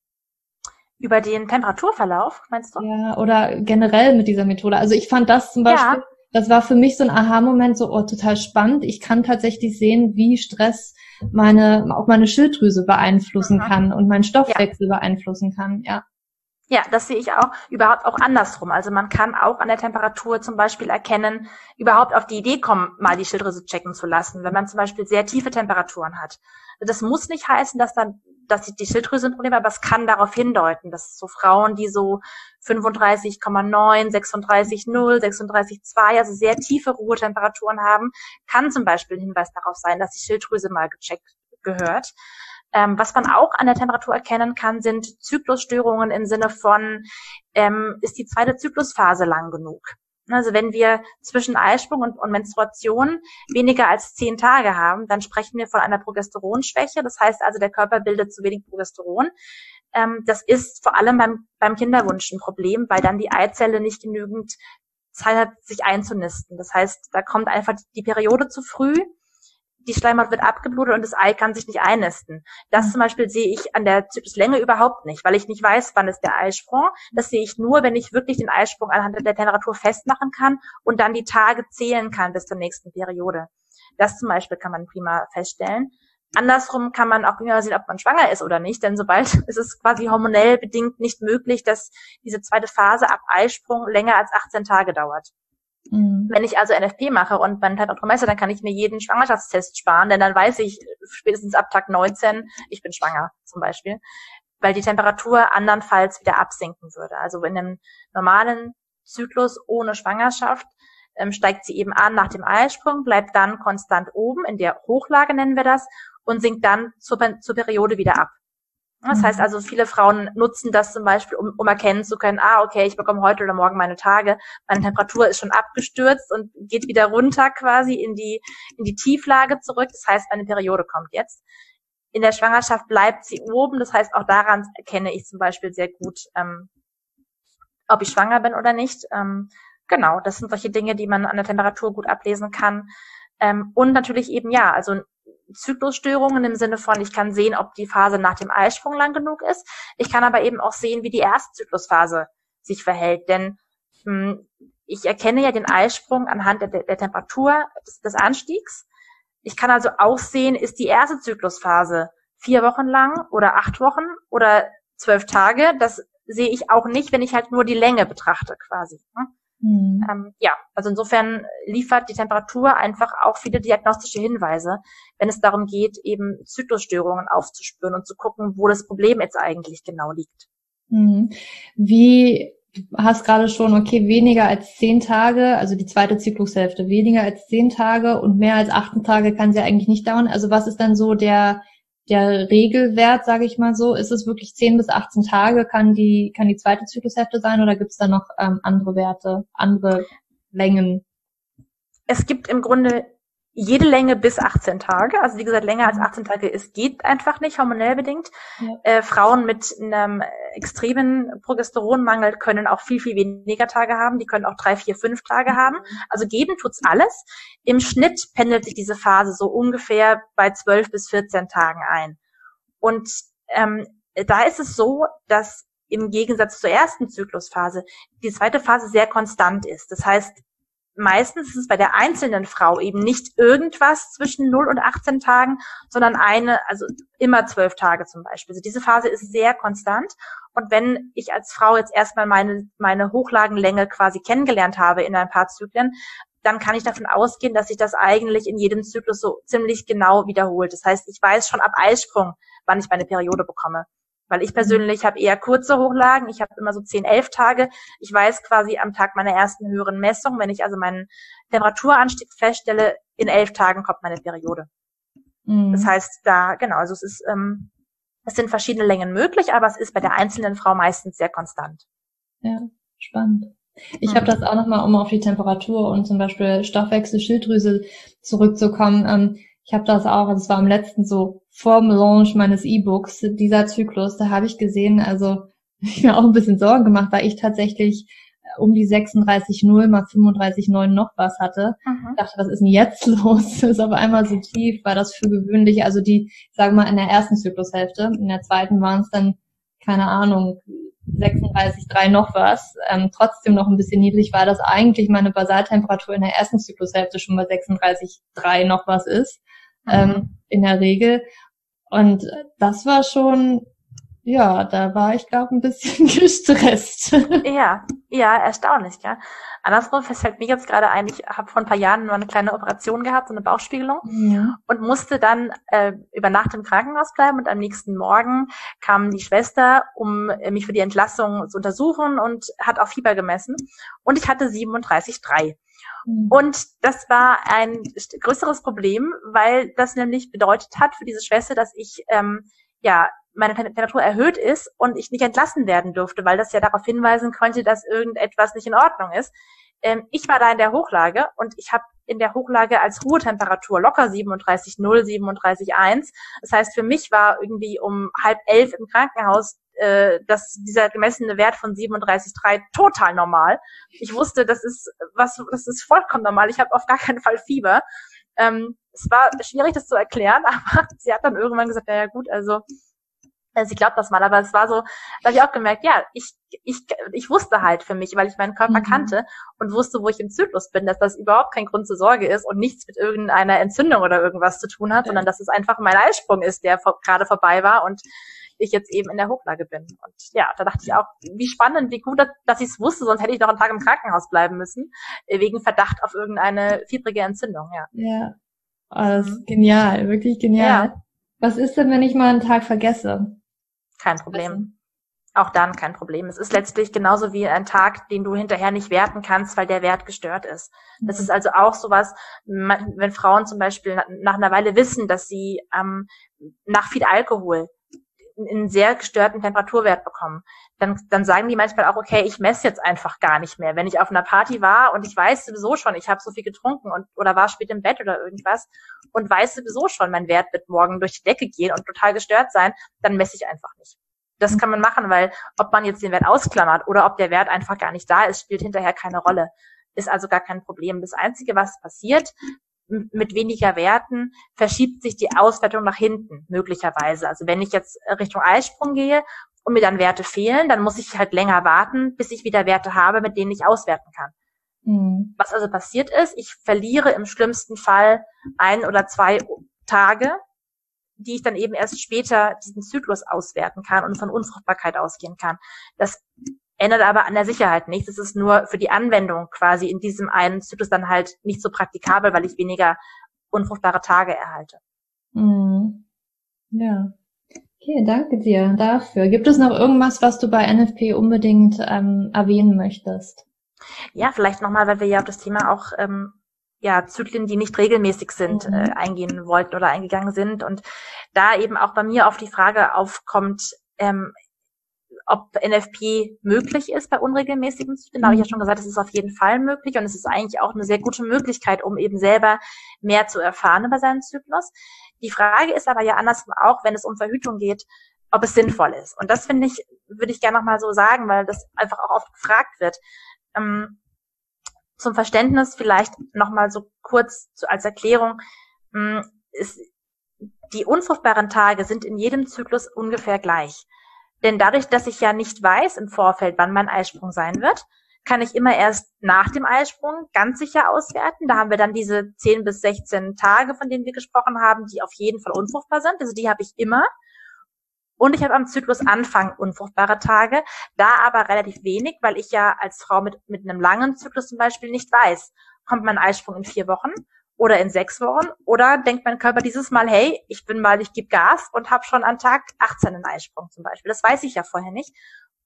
Über den Temperaturverlauf, meinst du? Ja, oder generell mit dieser Methode. Also ich fand das zum Beispiel, ja. Das war für mich so ein Aha-Moment, so oh, total spannend. Ich kann tatsächlich sehen, wie Stress meine, auch meine Schilddrüse beeinflussen mhm. kann und meinen Stoffwechsel ja. beeinflussen kann, ja. Ja, das sehe ich auch überhaupt auch andersrum. Also man kann auch an der Temperatur zum Beispiel erkennen, überhaupt auf die Idee kommen, mal die Schilddrüse checken zu lassen, wenn man zum Beispiel sehr tiefe Temperaturen hat. Das muss nicht heißen, dass dann, dass die Schilddrüse ein Problem aber es kann darauf hindeuten, dass so Frauen, die so 35,9, 36,0, 36,2, also sehr tiefe Ruhetemperaturen haben, kann zum Beispiel ein Hinweis darauf sein, dass die Schilddrüse mal gecheckt gehört. Ähm, was man auch an der Temperatur erkennen kann, sind Zyklusstörungen im Sinne von, ähm, ist die zweite Zyklusphase lang genug? Also wenn wir zwischen Eisprung und, und, Menstruation weniger als zehn Tage haben, dann sprechen wir von einer Progesteronschwäche. Das heißt also, der Körper bildet zu wenig Progesteron. Ähm, das ist vor allem beim, beim Kinderwunsch ein Problem, weil dann die Eizelle nicht genügend Zeit hat, sich einzunisten. Das heißt, da kommt einfach die Periode zu früh die Schleimhaut wird abgeblutet und das Ei kann sich nicht einnisten. Das mhm. zum Beispiel sehe ich an der Zykluslänge überhaupt nicht, weil ich nicht weiß, wann ist der Eisprung. Das sehe ich nur, wenn ich wirklich den Eisprung anhand der Temperatur festmachen kann und dann die Tage zählen kann bis zur nächsten Periode. Das zum Beispiel kann man prima feststellen. Andersrum kann man auch prima sehen, ob man schwanger ist oder nicht, denn sobald ist es quasi hormonell bedingt nicht möglich, dass diese zweite Phase ab Eisprung länger als 18 Tage dauert. Mhm. Wenn ich also NFP mache und mein Temperaturmesser, dann kann ich mir jeden Schwangerschaftstest sparen, denn dann weiß ich spätestens ab Tag 19, ich bin schwanger zum Beispiel, weil die Temperatur andernfalls wieder absinken würde. Also in einem normalen Zyklus ohne Schwangerschaft ähm, steigt sie eben an nach dem Eisprung, bleibt dann konstant oben, in der Hochlage nennen wir das, und sinkt dann zur, zur Periode wieder ab. Das heißt mhm. also, viele Frauen nutzen das zum Beispiel, um, um erkennen zu können, ah, okay, ich bekomme heute oder morgen meine Tage, meine Temperatur ist schon abgestürzt und geht wieder runter quasi in die, in die Tieflage zurück. Das heißt, meine Periode kommt jetzt. In der Schwangerschaft bleibt sie oben. Das heißt, auch daran erkenne ich zum Beispiel sehr gut, ähm, ob ich schwanger bin oder nicht. Ähm, genau, das sind solche Dinge, die man an der Temperatur gut ablesen kann. Ähm, und natürlich eben ja, also Zyklusstörungen im Sinne von, ich kann sehen, ob die Phase nach dem Eisprung lang genug ist. Ich kann aber eben auch sehen, wie die erste Zyklusphase sich verhält. Denn hm, ich erkenne ja den Eisprung anhand der, der Temperatur des, des Anstiegs. Ich kann also auch sehen, ist die erste Zyklusphase vier Wochen lang oder acht Wochen oder zwölf Tage. Das sehe ich auch nicht, wenn ich halt nur die Länge betrachte quasi. Mhm. Ähm, ja, also insofern liefert die Temperatur einfach auch viele diagnostische Hinweise, wenn es darum geht, eben Zyklusstörungen aufzuspüren und zu gucken, wo das Problem jetzt eigentlich genau liegt. Mhm. Wie du hast gerade schon, okay, weniger als zehn Tage, also die zweite Zyklushälfte, weniger als zehn Tage und mehr als 18 Tage kann sie eigentlich nicht dauern. Also was ist dann so der der Regelwert, sage ich mal so, ist es wirklich 10 bis 18 Tage, kann die, kann die zweite Zyklushälfte sein oder gibt es da noch ähm, andere Werte, andere Längen? Es gibt im Grunde jede Länge bis 18 Tage. Also wie gesagt, länger als 18 mhm. Tage ist geht einfach nicht, hormonell bedingt. Ja. Äh, Frauen mit einem extremen Progesteronmangel können auch viel, viel weniger Tage haben. Die können auch drei, vier, fünf Tage mhm. haben. Also geben tut's alles. Im Schnitt pendelt sich diese Phase so ungefähr bei 12 bis 14 Tagen ein. Und ähm, da ist es so, dass im Gegensatz zur ersten Zyklusphase die zweite Phase sehr konstant ist. Das heißt, meistens ist es bei der einzelnen Frau eben nicht irgendwas zwischen 0 und 18 Tagen, sondern eine, also immer zwölf Tage zum Beispiel. Also diese Phase ist sehr konstant. Und wenn ich als Frau jetzt erstmal meine, meine Hochlagenlänge quasi kennengelernt habe in ein paar Zyklen, dann kann ich davon ausgehen, dass sich das eigentlich in jedem Zyklus so ziemlich genau wiederholt. Das heißt, ich weiß schon ab Eisprung, wann ich meine Periode bekomme. Weil ich persönlich habe eher kurze Hochlagen. Ich habe immer so 10, 11 Tage. Ich weiß quasi am Tag meiner ersten höheren Messung, wenn ich also meinen Temperaturanstieg feststelle, in elf Tagen kommt meine Periode. Mhm. Das heißt, da, genau, also es ist, ähm, es sind verschiedene Längen möglich, aber es ist bei der einzelnen Frau meistens sehr konstant. Ja, spannend. Ich mhm. habe das auch nochmal, um auf die Temperatur und zum Beispiel Stoffwechsel, Schilddrüse zurückzukommen. Ähm, ich habe das auch, also es war am letzten so vorm Launch meines E-Books, dieser Zyklus, da habe ich gesehen, also ich mir auch ein bisschen Sorgen gemacht, weil ich tatsächlich äh, um die 36,0 mal 35,9 noch was hatte. Mhm. dachte, was ist denn jetzt los? Das ist auf einmal so tief, war das für gewöhnlich, also die, sagen wir mal, in der ersten Zyklushälfte, in der zweiten waren es dann, keine Ahnung, 36,3 noch was, ähm, trotzdem noch ein bisschen niedrig, weil das eigentlich meine Basaltemperatur in der ersten Zyklushälfte schon bei 36,3 noch was ist. Ähm, in der Regel. Und das war schon, ja, da war ich, glaube ein bisschen gestresst. Ja, ja, erstaunlich, ja. Andersrum fällt mir jetzt gerade ein, ich habe vor ein paar Jahren nur eine kleine Operation gehabt, so eine Bauchspiegelung ja. und musste dann äh, über Nacht im Krankenhaus bleiben und am nächsten Morgen kam die Schwester, um äh, mich für die Entlassung zu untersuchen und hat auch Fieber gemessen und ich hatte 37,3. Mhm. Und das war ein größeres Problem, weil das nämlich bedeutet hat für diese Schwester, dass ich ähm, ja meine Temperatur erhöht ist und ich nicht entlassen werden durfte, weil das ja darauf hinweisen könnte, dass irgendetwas nicht in Ordnung ist. Ähm, ich war da in der Hochlage und ich habe in der Hochlage als Ruhetemperatur locker 37,0, 37,1. Das heißt, für mich war irgendwie um halb elf im Krankenhaus äh, dass dieser gemessene Wert von 37,3 total normal. Ich wusste, das ist was, das ist vollkommen normal. Ich habe auf gar keinen Fall Fieber. Ähm, es war schwierig, das zu erklären, aber sie hat dann irgendwann gesagt, ja, ja gut, also sie glaubt das mal, aber es war so, da habe ich auch gemerkt, ja, ich, ich, ich wusste halt für mich, weil ich meinen Körper mhm. kannte und wusste, wo ich im Zyklus bin, dass das überhaupt kein Grund zur Sorge ist und nichts mit irgendeiner Entzündung oder irgendwas zu tun hat, ja. sondern dass es einfach mein Eisprung ist, der vor, gerade vorbei war und ich jetzt eben in der Hochlage bin. Und ja, da dachte ich auch, wie spannend, wie gut, dass ich es wusste, sonst hätte ich noch einen Tag im Krankenhaus bleiben müssen, äh, wegen Verdacht auf irgendeine fiebrige Entzündung, ja. Ja. Oh, das ist genial, wirklich genial. Ja. Was ist denn, wenn ich mal einen Tag vergesse? Kein Problem. Auch dann kein Problem. Es ist letztlich genauso wie ein Tag, den du hinterher nicht werten kannst, weil der Wert gestört ist. Das mhm. ist also auch sowas, wenn Frauen zum Beispiel nach einer Weile wissen, dass sie ähm, nach viel Alkohol einen sehr gestörten Temperaturwert bekommen, dann, dann sagen die manchmal auch, okay, ich messe jetzt einfach gar nicht mehr. Wenn ich auf einer Party war und ich weiß sowieso schon, ich habe so viel getrunken und oder war spät im Bett oder irgendwas und weiß sowieso schon, mein Wert wird morgen durch die Decke gehen und total gestört sein, dann messe ich einfach nicht. Das kann man machen, weil ob man jetzt den Wert ausklammert oder ob der Wert einfach gar nicht da ist, spielt hinterher keine Rolle. Ist also gar kein Problem. Das Einzige, was passiert, mit weniger Werten verschiebt sich die Auswertung nach hinten, möglicherweise. Also wenn ich jetzt Richtung Eisprung gehe und mir dann Werte fehlen, dann muss ich halt länger warten, bis ich wieder Werte habe, mit denen ich auswerten kann. Mhm. Was also passiert ist, ich verliere im schlimmsten Fall ein oder zwei Tage, die ich dann eben erst später diesen Zyklus auswerten kann und von Unfruchtbarkeit ausgehen kann. Das ändert aber an der Sicherheit nichts. Es ist nur für die Anwendung quasi in diesem einen Zyklus dann halt nicht so praktikabel, weil ich weniger unfruchtbare Tage erhalte. Mhm. Ja. Okay, danke dir dafür. Gibt es noch irgendwas, was du bei NFP unbedingt ähm, erwähnen möchtest? Ja, vielleicht nochmal, weil wir ja auf das Thema auch ähm, ja, Zyklen, die nicht regelmäßig sind, mhm. äh, eingehen wollten oder eingegangen sind. Und da eben auch bei mir auf die Frage aufkommt, ähm, ob NFP möglich ist bei unregelmäßigen Zyklen. Da habe ich ja mhm. schon gesagt, es ist auf jeden Fall möglich und es ist eigentlich auch eine sehr gute Möglichkeit, um eben selber mehr zu erfahren über seinen Zyklus. Die Frage ist aber ja andersrum auch, wenn es um Verhütung geht, ob es sinnvoll ist. Und das finde ich, würde ich gerne nochmal so sagen, weil das einfach auch oft gefragt wird. Ähm, zum Verständnis vielleicht nochmal so kurz als Erklärung. Ähm, ist, die unfruchtbaren Tage sind in jedem Zyklus ungefähr gleich. Denn dadurch, dass ich ja nicht weiß im Vorfeld, wann mein Eisprung sein wird, kann ich immer erst nach dem Eisprung ganz sicher auswerten. Da haben wir dann diese 10 bis 16 Tage, von denen wir gesprochen haben, die auf jeden Fall unfruchtbar sind. Also die habe ich immer. Und ich habe am Zyklusanfang unfruchtbare Tage, da aber relativ wenig, weil ich ja als Frau mit, mit einem langen Zyklus zum Beispiel nicht weiß, kommt mein Eisprung in vier Wochen oder in sechs Wochen? Oder denkt mein Körper dieses Mal, hey, ich bin mal, ich gebe Gas und habe schon an Tag 18 einen Eisprung zum Beispiel. Das weiß ich ja vorher nicht.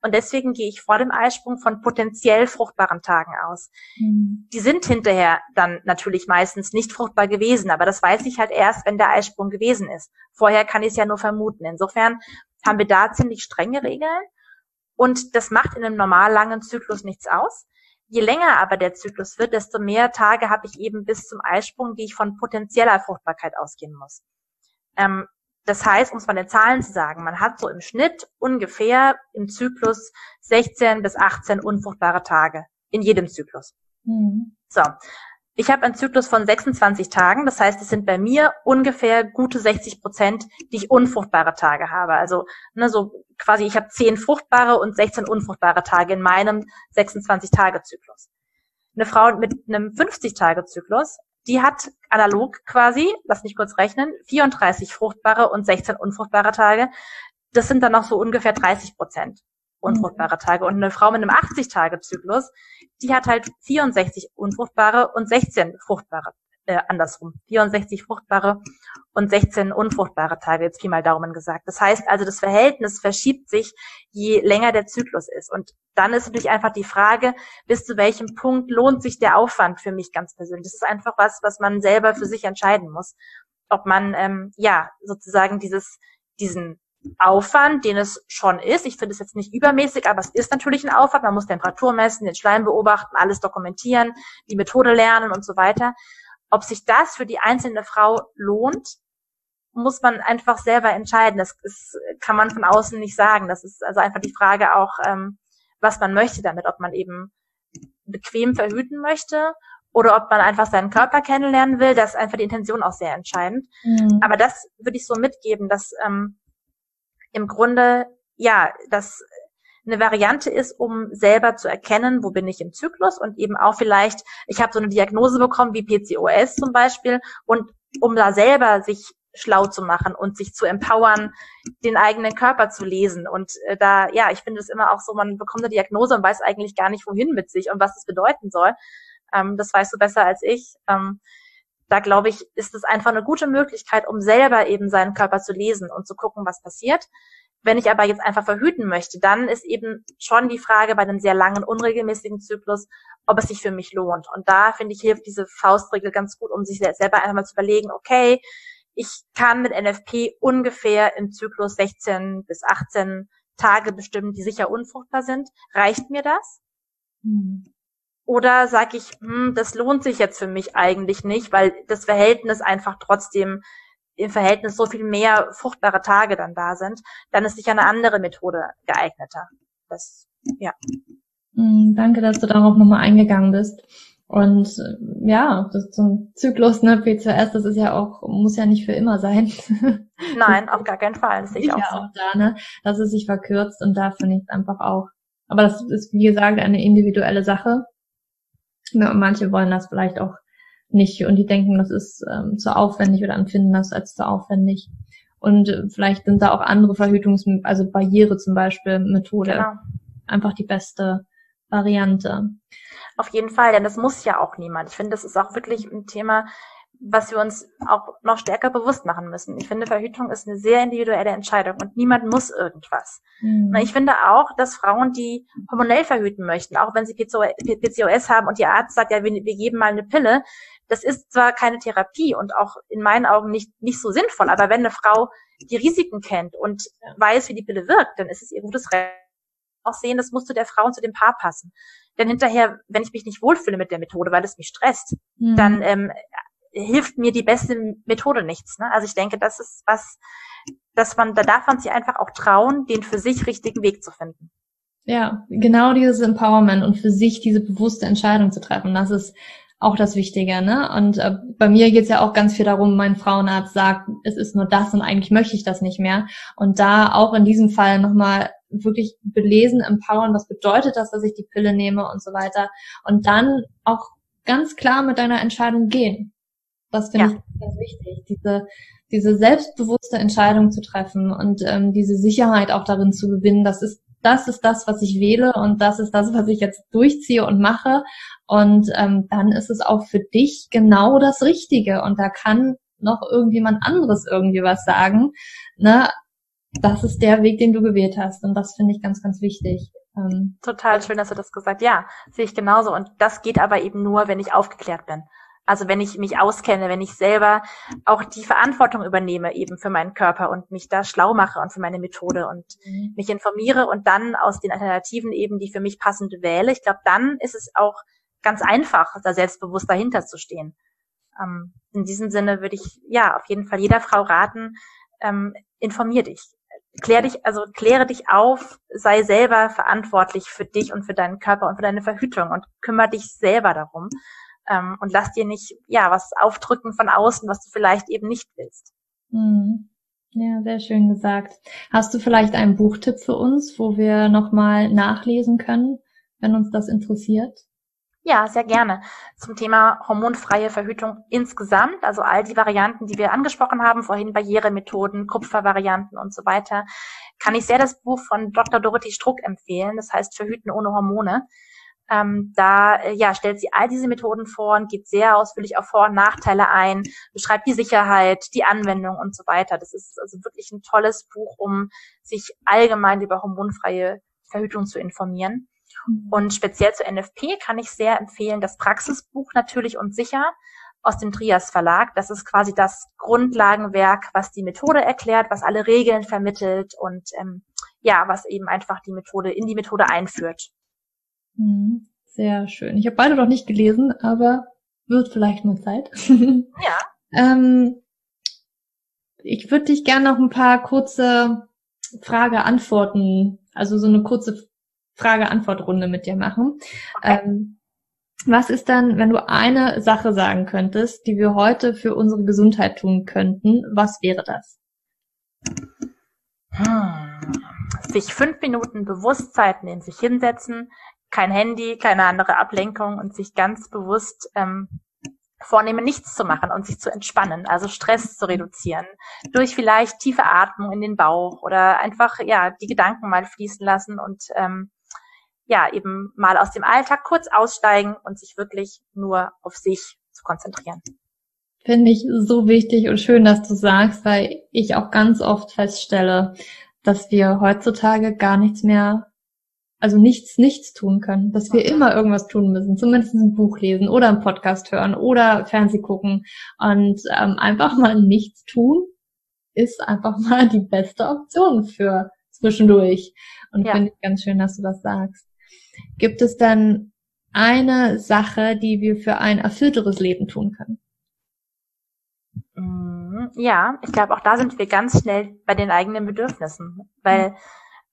Und deswegen gehe ich vor dem Eisprung von potenziell fruchtbaren Tagen aus. Mhm. Die sind hinterher dann natürlich meistens nicht fruchtbar gewesen, aber das weiß ich halt erst, wenn der Eisprung gewesen ist. Vorher kann ich es ja nur vermuten. Insofern haben wir da ziemlich strenge Regeln und das macht in einem normal langen Zyklus nichts aus. Je länger aber der Zyklus wird, desto mehr Tage habe ich eben bis zum Eisprung, die ich von potenzieller Fruchtbarkeit ausgehen muss. Ähm, das heißt, um es mal in Zahlen zu sagen, man hat so im Schnitt ungefähr im Zyklus 16 bis 18 unfruchtbare Tage in jedem Zyklus. Mhm. So. Ich habe einen Zyklus von 26 Tagen, das heißt, es sind bei mir ungefähr gute 60 Prozent, die ich unfruchtbare Tage habe. Also ne, so quasi, ich habe 10 fruchtbare und 16 unfruchtbare Tage in meinem 26-Tage-Zyklus. Eine Frau mit einem 50-Tage-Zyklus die hat analog quasi, lass mich kurz rechnen, 34 fruchtbare und 16 unfruchtbare Tage. Das sind dann noch so ungefähr 30 Prozent unfruchtbare Tage. Und eine Frau mit einem 80-Tage-Zyklus, die hat halt 64 unfruchtbare und 16 fruchtbare äh, andersrum, 64 fruchtbare und 16 unfruchtbare Tage, jetzt Pi mal Daumen gesagt. Das heißt also, das Verhältnis verschiebt sich, je länger der Zyklus ist. Und dann ist natürlich einfach die Frage, bis zu welchem Punkt lohnt sich der Aufwand für mich ganz persönlich. Das ist einfach was, was man selber für sich entscheiden muss. Ob man, ähm, ja, sozusagen dieses, diesen Aufwand, den es schon ist. Ich finde es jetzt nicht übermäßig, aber es ist natürlich ein Aufwand. Man muss Temperatur messen, den Schleim beobachten, alles dokumentieren, die Methode lernen und so weiter. Ob sich das für die einzelne Frau lohnt, muss man einfach selber entscheiden. Das ist, kann man von außen nicht sagen. Das ist also einfach die Frage auch, ähm, was man möchte damit, ob man eben bequem verhüten möchte oder ob man einfach seinen Körper kennenlernen will. Das ist einfach die Intention auch sehr entscheidend. Mhm. Aber das würde ich so mitgeben, dass ähm, im Grunde ja, dass eine Variante ist, um selber zu erkennen, wo bin ich im Zyklus und eben auch vielleicht, ich habe so eine Diagnose bekommen wie PCOS zum Beispiel und um da selber sich schlau zu machen und sich zu empowern, den eigenen Körper zu lesen. Und äh, da, ja, ich finde es immer auch so, man bekommt eine Diagnose und weiß eigentlich gar nicht, wohin mit sich und was es bedeuten soll. Ähm, das weißt du besser als ich. Ähm, da glaube ich, ist es einfach eine gute Möglichkeit, um selber eben seinen Körper zu lesen und zu gucken, was passiert. Wenn ich aber jetzt einfach verhüten möchte, dann ist eben schon die Frage bei einem sehr langen, unregelmäßigen Zyklus, ob es sich für mich lohnt. Und da finde ich, hilft diese Faustregel ganz gut, um sich selber einfach mal zu überlegen, okay, ich kann mit NFP ungefähr im Zyklus 16 bis 18 Tage bestimmen, die sicher unfruchtbar sind. Reicht mir das? Mhm. Oder sage ich, hm, das lohnt sich jetzt für mich eigentlich nicht, weil das Verhältnis einfach trotzdem im Verhältnis so viel mehr fruchtbare Tage dann da sind, dann ist sicher eine andere Methode geeigneter. Das, ja. Mm, danke, dass du darauf nochmal eingegangen bist. Und äh, ja, das ein Zyklus, ne, PCOS, das ist ja auch, muss ja nicht für immer sein. Nein, auf gar keinen Fall. Das sehe ich auch, ja so. auch da, ne, dass es sich verkürzt und da finde ich es einfach auch. Aber das ist, wie gesagt, eine individuelle Sache. Ja, manche wollen das vielleicht auch nicht und die denken, das ist ähm, zu aufwendig oder empfinden das als zu aufwendig. Und äh, vielleicht sind da auch andere Verhütungs-, also Barriere zum Beispiel, Methode genau. einfach die beste Variante. Auf jeden Fall, denn das muss ja auch niemand. Ich finde, das ist auch wirklich ein Thema, was wir uns auch noch stärker bewusst machen müssen. Ich finde, Verhütung ist eine sehr individuelle Entscheidung und niemand muss irgendwas. Mhm. Ich finde auch, dass Frauen, die hormonell verhüten möchten, auch wenn sie PCOS haben und ihr Arzt sagt, ja, wir, wir geben mal eine Pille, das ist zwar keine Therapie und auch in meinen Augen nicht, nicht so sinnvoll, aber wenn eine Frau die Risiken kennt und weiß, wie die Pille wirkt, dann ist es ihr gutes Recht auch sehen, das muss zu der Frau und zu dem Paar passen. Denn hinterher, wenn ich mich nicht wohlfühle mit der Methode, weil es mich stresst, mhm. dann ähm, hilft mir die beste Methode nichts. Ne? Also ich denke, das ist was, dass man, da darf man sich einfach auch trauen, den für sich richtigen Weg zu finden. Ja, genau dieses Empowerment und für sich diese bewusste Entscheidung zu treffen. Das ist auch das Wichtige, ne? Und äh, bei mir geht's ja auch ganz viel darum, mein Frauenarzt sagt, es ist nur das und eigentlich möchte ich das nicht mehr. Und da auch in diesem Fall nochmal wirklich belesen, empowern, was bedeutet das, dass ich die Pille nehme und so weiter. Und dann auch ganz klar mit deiner Entscheidung gehen. Das finde ja. ich ganz wichtig, diese, diese selbstbewusste Entscheidung zu treffen und ähm, diese Sicherheit auch darin zu gewinnen, das ist das ist das, was ich wähle und das ist das, was ich jetzt durchziehe und mache. Und ähm, dann ist es auch für dich genau das Richtige. Und da kann noch irgendjemand anderes irgendwie was sagen. Ne? Das ist der Weg, den du gewählt hast. Und das finde ich ganz, ganz wichtig. Ähm, Total schön, dass du das gesagt hast. Ja, sehe ich genauso. Und das geht aber eben nur, wenn ich aufgeklärt bin. Also wenn ich mich auskenne, wenn ich selber auch die Verantwortung übernehme eben für meinen Körper und mich da schlau mache und für meine Methode und mhm. mich informiere und dann aus den Alternativen eben die für mich passende wähle. Ich glaube, dann ist es auch ganz einfach, da selbstbewusst dahinter zu stehen. Ähm, in diesem Sinne würde ich ja auf jeden Fall jeder Frau raten, ähm, informier dich. Klär dich, also kläre dich auf, sei selber verantwortlich für dich und für deinen Körper und für deine Verhütung und kümmere dich selber darum ähm, und lass dir nicht ja was aufdrücken von außen, was du vielleicht eben nicht willst. Mhm. Ja, sehr schön gesagt. Hast du vielleicht einen Buchtipp für uns, wo wir nochmal nachlesen können, wenn uns das interessiert? Ja, sehr gerne. Zum Thema hormonfreie Verhütung insgesamt, also all die Varianten, die wir angesprochen haben, vorhin Barrieremethoden, Kupfervarianten und so weiter, kann ich sehr das Buch von Dr. Dorothy Struck empfehlen. Das heißt Verhüten ohne Hormone. Ähm, da äh, ja, stellt sie all diese Methoden vor und geht sehr ausführlich auf Vor- und Nachteile ein, beschreibt die Sicherheit, die Anwendung und so weiter. Das ist also wirklich ein tolles Buch, um sich allgemein über hormonfreie Verhütung zu informieren. Mhm. Und speziell zu NFP kann ich sehr empfehlen das Praxisbuch natürlich und sicher aus dem Trias Verlag. Das ist quasi das Grundlagenwerk, was die Methode erklärt, was alle Regeln vermittelt und ähm, ja, was eben einfach die Methode in die Methode einführt. Mhm. Sehr schön. Ich habe beide noch nicht gelesen, aber wird vielleicht mal Zeit. ja. ähm, ich würde dich gerne noch ein paar kurze Frage-Antworten, also so eine kurze Frage-Antwort-Runde mit dir machen. Okay. Ähm, was ist dann, wenn du eine Sache sagen könntest, die wir heute für unsere Gesundheit tun könnten? Was wäre das? Hm. Sich fünf Minuten Bewusstsein nehmen, sich hinsetzen, kein Handy, keine andere Ablenkung und sich ganz bewusst ähm, vornehmen, nichts zu machen und sich zu entspannen, also Stress zu reduzieren, durch vielleicht tiefe Atmung in den Bauch oder einfach ja die Gedanken mal fließen lassen und ähm, ja eben mal aus dem Alltag kurz aussteigen und sich wirklich nur auf sich zu konzentrieren. Finde ich so wichtig und schön, dass du sagst, weil ich auch ganz oft feststelle, dass wir heutzutage gar nichts mehr also nichts, nichts tun können, dass wir immer irgendwas tun müssen, zumindest ein Buch lesen oder einen Podcast hören oder Fernseh gucken und ähm, einfach mal nichts tun ist einfach mal die beste Option für zwischendurch. Und ja. finde ich ganz schön, dass du das sagst. Gibt es dann eine Sache, die wir für ein erfüllteres Leben tun können? Mm, ja, ich glaube, auch da sind wir ganz schnell bei den eigenen Bedürfnissen, weil mhm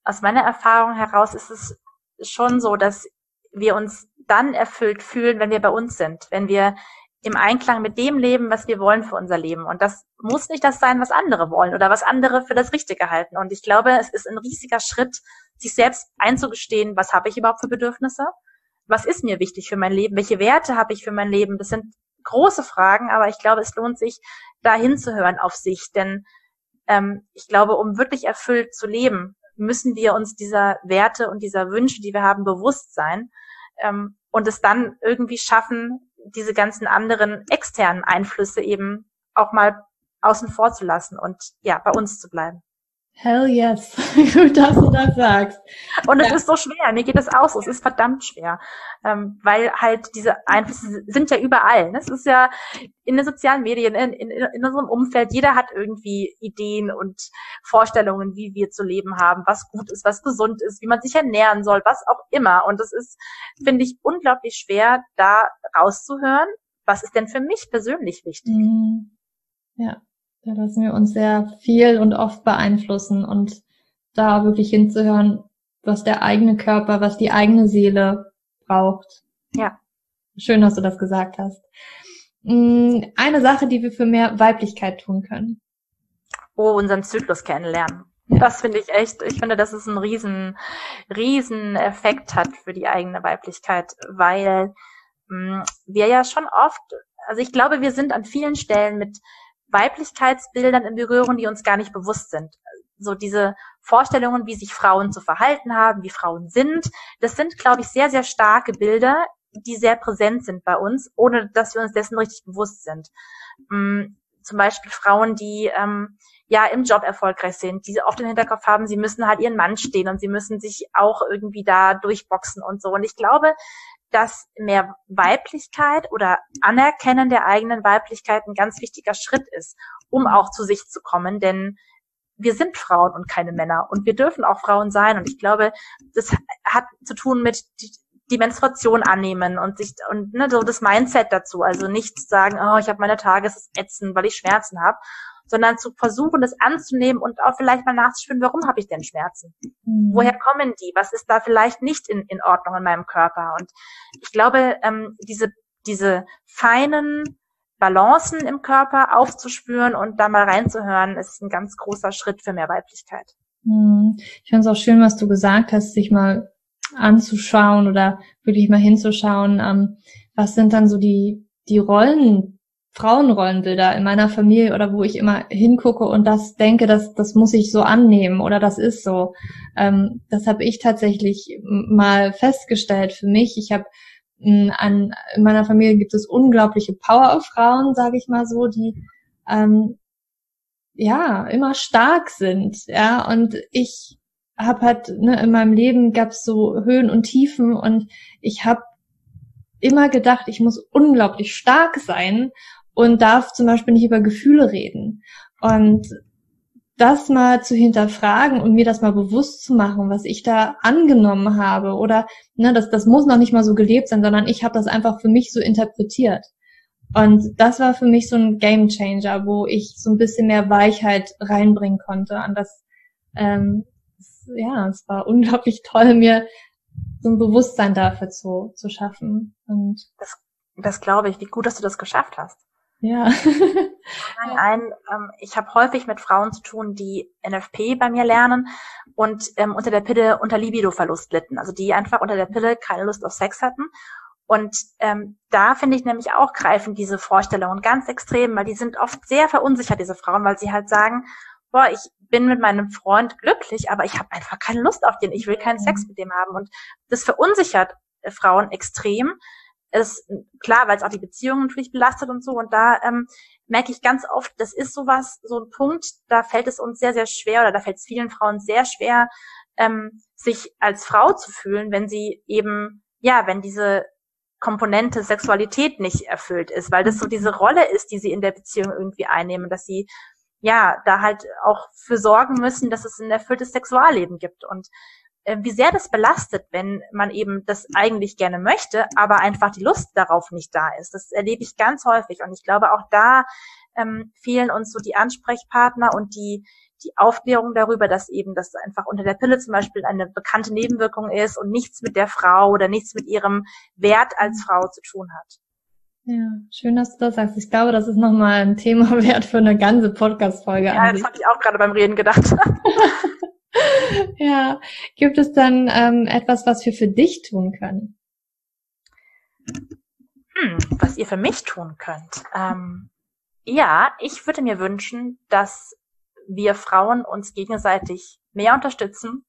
aus meiner Erfahrung heraus ist es schon so, dass wir uns dann erfüllt fühlen, wenn wir bei uns sind, wenn wir im Einklang mit dem leben, was wir wollen für unser Leben. Und das muss nicht das sein, was andere wollen oder was andere für das Richtige halten. Und ich glaube, es ist ein riesiger Schritt, sich selbst einzugestehen, was habe ich überhaupt für Bedürfnisse? Was ist mir wichtig für mein Leben? Welche Werte habe ich für mein Leben? Das sind große Fragen, aber ich glaube, es lohnt sich, da hinzuhören auf sich. Denn ähm, ich glaube, um wirklich erfüllt zu leben, müssen wir uns dieser Werte und dieser Wünsche, die wir haben, bewusst sein ähm, und es dann irgendwie schaffen, diese ganzen anderen externen Einflüsse eben auch mal außen vor zu lassen und ja, bei uns zu bleiben. Hell yes, gut, dass du das sagst. Und es ja. ist so schwer, mir geht es auch so, es ist verdammt schwer, ähm, weil halt diese Einflüsse sind ja überall. Ne? Es ist ja in den sozialen Medien, in, in, in unserem Umfeld, jeder hat irgendwie Ideen und Vorstellungen, wie wir zu leben haben, was gut ist, was gesund ist, wie man sich ernähren soll, was auch immer. Und es ist, finde ich, unglaublich schwer, da rauszuhören, was ist denn für mich persönlich wichtig. Mhm. Ja. Da lassen wir uns sehr viel und oft beeinflussen und da wirklich hinzuhören, was der eigene Körper, was die eigene Seele braucht. Ja. Schön, dass du das gesagt hast. Mm, eine Sache, die wir für mehr Weiblichkeit tun können. Oh, unseren Zyklus kennenlernen. Ja. Das finde ich echt, ich finde, dass es einen riesen, riesen Effekt hat für die eigene Weiblichkeit, weil mh, mm, wir ja schon oft, also ich glaube, wir sind an vielen Stellen mit Weiblichkeitsbildern in Berührung, die uns gar nicht bewusst sind. so diese Vorstellungen, wie sich Frauen zu verhalten haben, wie Frauen sind, das sind, glaube ich, sehr, sehr starke Bilder, die sehr präsent sind bei uns, ohne dass wir uns dessen richtig bewusst sind. Mm, zum Beispiel Frauen, die ähm, ja im Job erfolgreich sind, die oft den Hinterkopf haben, sie müssen halt ihren Mann stehen und sie müssen sich auch irgendwie da durchboxen und so. Und ich glaube, dass mehr Weiblichkeit oder Anerkennen der eigenen Weiblichkeit ein ganz wichtiger Schritt ist, um auch zu sich zu kommen, denn wir sind Frauen und keine Männer. Und wir dürfen auch Frauen sein. Und ich glaube, das hat zu tun mit die Menstruation annehmen und sich und ne, so das Mindset dazu, also nicht sagen, oh, ich habe meine Tage, es ist ätzend, weil ich Schmerzen habe, sondern zu versuchen, das anzunehmen und auch vielleicht mal nachzuspüren, warum habe ich denn Schmerzen? Mhm. Woher kommen die? Was ist da vielleicht nicht in, in Ordnung in meinem Körper? Und ich glaube, ähm, diese, diese feinen Balancen im Körper aufzuspüren und da mal reinzuhören, ist ein ganz großer Schritt für mehr Weiblichkeit. Mhm. Ich finde es auch schön, was du gesagt hast, sich mal anzuschauen oder wirklich mal hinzuschauen, ähm, was sind dann so die, die Rollen, Frauenrollenbilder in meiner Familie oder wo ich immer hingucke und das denke, dass das muss ich so annehmen oder das ist so. Ähm, das habe ich tatsächlich mal festgestellt für mich. Ich habe an in meiner Familie gibt es unglaubliche Powerfrauen, sage ich mal so, die ähm, ja immer stark sind, ja und ich habe halt ne, in meinem Leben gab es so Höhen und Tiefen und ich habe immer gedacht, ich muss unglaublich stark sein und darf zum Beispiel nicht über Gefühle reden. Und das mal zu hinterfragen und mir das mal bewusst zu machen, was ich da angenommen habe oder ne, das, das muss noch nicht mal so gelebt sein, sondern ich habe das einfach für mich so interpretiert. Und das war für mich so ein Game Changer, wo ich so ein bisschen mehr Weichheit reinbringen konnte an das, ähm, ja, es war unglaublich toll, mir so ein Bewusstsein dafür zu, zu schaffen. Und das, das glaube ich, wie gut, dass du das geschafft hast. Ja. ein, ähm, ich habe häufig mit Frauen zu tun, die NFP bei mir lernen und ähm, unter der Pille unter Libido-Verlust litten. Also die einfach unter der Pille keine Lust auf Sex hatten. Und ähm, da finde ich nämlich auch greifen diese Vorstellungen ganz extrem, weil die sind oft sehr verunsichert, diese Frauen, weil sie halt sagen, boah, ich bin mit meinem Freund glücklich, aber ich habe einfach keine Lust auf den, ich will keinen Sex mit dem haben. Und das verunsichert äh, Frauen extrem ist klar, weil es auch die Beziehungen natürlich belastet und so. Und da ähm, merke ich ganz oft, das ist sowas, so ein Punkt, da fällt es uns sehr, sehr schwer oder da fällt es vielen Frauen sehr schwer, ähm, sich als Frau zu fühlen, wenn sie eben, ja, wenn diese Komponente Sexualität nicht erfüllt ist, weil das so diese Rolle ist, die sie in der Beziehung irgendwie einnehmen, dass sie ja da halt auch für sorgen müssen, dass es ein erfülltes Sexualleben gibt. Und wie sehr das belastet, wenn man eben das eigentlich gerne möchte, aber einfach die Lust darauf nicht da ist. Das erlebe ich ganz häufig und ich glaube auch da ähm, fehlen uns so die Ansprechpartner und die die Aufklärung darüber, dass eben das einfach unter der Pille zum Beispiel eine bekannte Nebenwirkung ist und nichts mit der Frau oder nichts mit ihrem Wert als Frau zu tun hat. Ja, schön, dass du das sagst. Ich glaube, das ist nochmal ein Thema wert für eine ganze Podcast-Folge. Ja, das habe ich auch gerade beim Reden gedacht. ja, gibt es dann ähm, etwas, was wir für dich tun können? Hm, was ihr für mich tun könnt. Ähm, ja, ich würde mir wünschen, dass wir Frauen uns gegenseitig mehr unterstützen,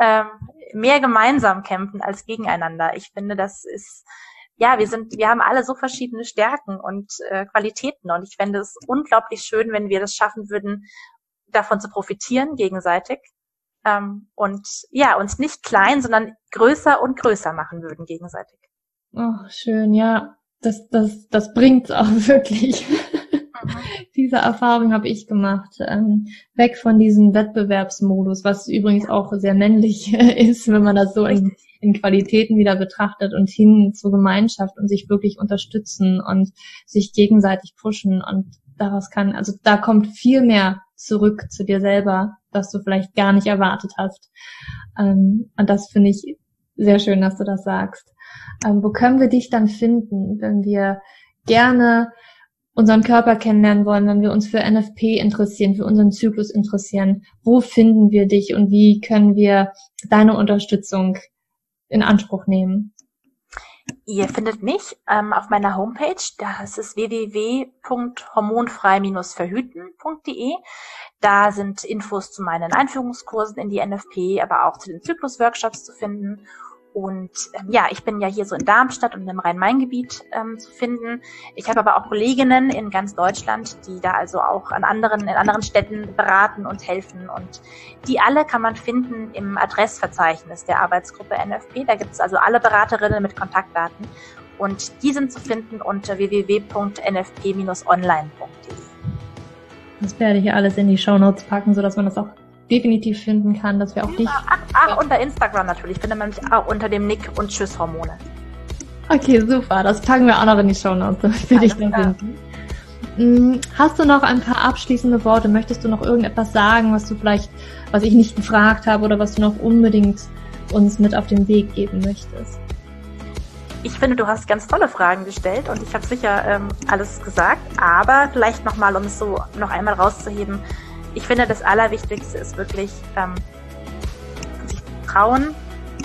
ähm, mehr gemeinsam kämpfen als gegeneinander. Ich finde, das ist ja, wir sind, wir haben alle so verschiedene Stärken und äh, Qualitäten und ich fände es unglaublich schön, wenn wir das schaffen würden, davon zu profitieren gegenseitig ähm, und ja, uns nicht klein, sondern größer und größer machen würden gegenseitig. Oh, schön, ja. Das, das, das bringt's auch wirklich. Mhm. Diese Erfahrung habe ich gemacht. Ähm, weg von diesem Wettbewerbsmodus, was übrigens auch sehr männlich ist, wenn man das so in, in Qualitäten wieder betrachtet und hin zur Gemeinschaft und sich wirklich unterstützen und sich gegenseitig pushen und daraus kann, also da kommt viel mehr zurück zu dir selber, das du vielleicht gar nicht erwartet hast. Ähm, und das finde ich sehr schön, dass du das sagst. Ähm, wo können wir dich dann finden, wenn wir gerne unseren Körper kennenlernen wollen, wenn wir uns für NFP interessieren, für unseren Zyklus interessieren? Wo finden wir dich und wie können wir deine Unterstützung in Anspruch nehmen? Ihr findet mich ähm, auf meiner Homepage, das ist www.hormonfrei-verhüten.de. Da sind Infos zu meinen Einführungskursen in die NFP, aber auch zu den Zyklusworkshops zu finden und ähm, ja, ich bin ja hier so in Darmstadt und im Rhein-Main-Gebiet ähm, zu finden. Ich habe aber auch Kolleginnen in ganz Deutschland, die da also auch an anderen, in anderen Städten beraten und helfen. Und die alle kann man finden im Adressverzeichnis der Arbeitsgruppe NFP. Da gibt es also alle Beraterinnen mit Kontaktdaten. Und die sind zu finden unter www.nfp-online.de. Das werde ich alles in die Show Notes packen, sodass man das auch definitiv finden kann, dass wir auch dich. Ach, ach, unter Instagram natürlich. Findet man mich auch unter dem Nick und Tschüss Hormone. Okay, super. Das packen wir auch noch in die Show Notes, damit wir dich dann finden. Mm, hast du noch ein paar abschließende Worte? Möchtest du noch irgendetwas sagen, was du vielleicht, was ich nicht gefragt habe oder was du noch unbedingt uns mit auf den Weg geben möchtest? Ich finde, du hast ganz tolle Fragen gestellt und ich habe sicher ähm, alles gesagt, aber vielleicht nochmal, um es so noch einmal rauszuheben, ich finde, das Allerwichtigste ist wirklich, ähm, sich trauen,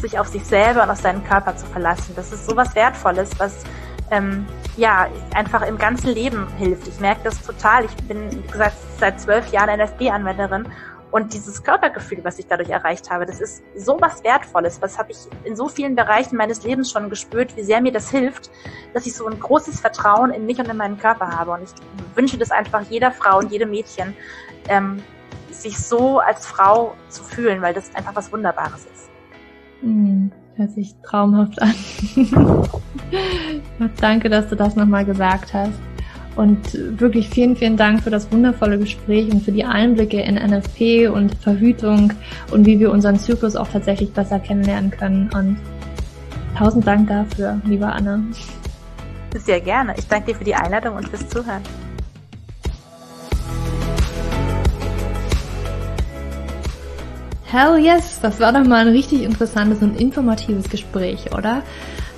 sich auf sich selber und auf seinen Körper zu verlassen. Das ist so was Wertvolles, was ähm, ja einfach im ganzen Leben hilft. Ich merke das total. Ich bin, wie gesagt, seit zwölf Jahren NFB-Anwenderin und dieses Körpergefühl, was ich dadurch erreicht habe, das ist so was Wertvolles. Was habe ich in so vielen Bereichen meines Lebens schon gespürt, wie sehr mir das hilft, dass ich so ein großes Vertrauen in mich und in meinen Körper habe. Und ich wünsche das einfach jeder Frau und jedem Mädchen, ähm, sich so als Frau zu fühlen, weil das einfach was Wunderbares ist. Hm, hört sich traumhaft an. Danke, dass du das nochmal gesagt hast. Und wirklich vielen, vielen Dank für das wundervolle Gespräch und für die Einblicke in NFP und Verhütung und wie wir unseren Zyklus auch tatsächlich besser kennenlernen können. Und tausend Dank dafür, liebe Anne. Sehr gerne. Ich danke dir für die Einladung und fürs Zuhören. Hell yes, das war doch mal ein richtig interessantes und informatives Gespräch, oder?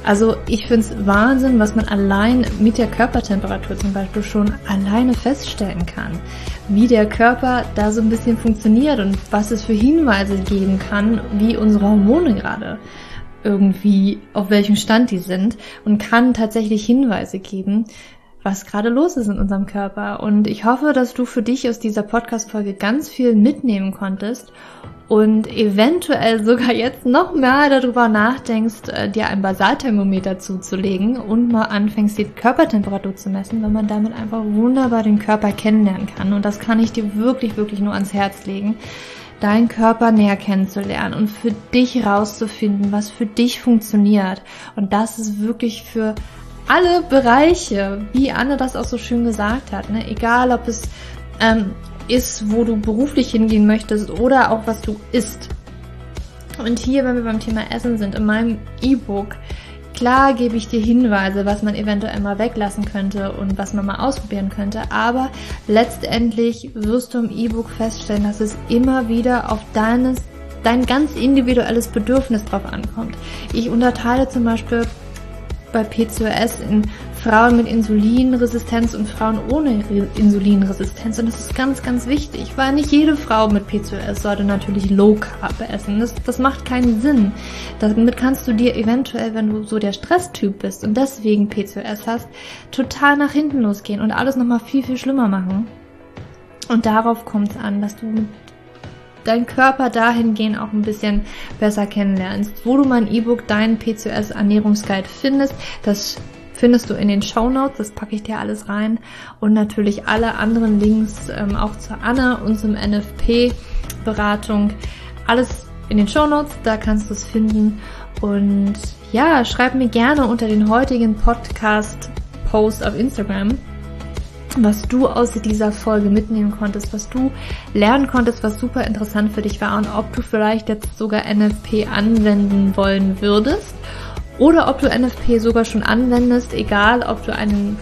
Also ich find's Wahnsinn, was man allein mit der Körpertemperatur zum Beispiel schon alleine feststellen kann. Wie der Körper da so ein bisschen funktioniert und was es für Hinweise geben kann, wie unsere Hormone gerade irgendwie, auf welchem Stand die sind und kann tatsächlich Hinweise geben, was gerade los ist in unserem Körper. Und ich hoffe, dass du für dich aus dieser Podcast-Folge ganz viel mitnehmen konntest und eventuell sogar jetzt noch mehr darüber nachdenkst, äh, dir ein Basalthermometer zuzulegen und mal anfängst, die Körpertemperatur zu messen, weil man damit einfach wunderbar den Körper kennenlernen kann. Und das kann ich dir wirklich, wirklich nur ans Herz legen deinen Körper näher kennenzulernen und für dich rauszufinden, was für dich funktioniert. Und das ist wirklich für alle Bereiche, wie Anne das auch so schön gesagt hat, ne? egal ob es ähm, ist, wo du beruflich hingehen möchtest oder auch was du isst. Und hier, wenn wir beim Thema Essen sind, in meinem E-Book, klar gebe ich dir Hinweise, was man eventuell mal weglassen könnte und was man mal ausprobieren könnte, aber letztendlich wirst du im E-Book feststellen, dass es immer wieder auf deines, dein ganz individuelles Bedürfnis drauf ankommt. Ich unterteile zum Beispiel bei PCOS in Frauen mit Insulinresistenz und Frauen ohne Insulinresistenz. Und das ist ganz, ganz wichtig, weil nicht jede Frau mit PCOS sollte natürlich Low Carb essen. Das, das macht keinen Sinn. Damit kannst du dir eventuell, wenn du so der Stresstyp bist und deswegen PCOS hast, total nach hinten losgehen und alles nochmal viel, viel schlimmer machen. Und darauf kommt es an, dass du mit deinen Körper dahingehend auch ein bisschen besser kennenlernst. Wo du mein E-Book, deinen PCOS Ernährungsguide findest, das findest du in den Show Notes, das packe ich dir alles rein. Und natürlich alle anderen Links ähm, auch zur Anne und zum NFP Beratung, alles in den Show Notes, da kannst du es finden. Und ja, schreib mir gerne unter den heutigen Podcast Post auf Instagram, was du aus dieser Folge mitnehmen konntest, was du lernen konntest, was super interessant für dich war und ob du vielleicht jetzt sogar NFP anwenden wollen würdest oder ob du NFP sogar schon anwendest, egal ob du einen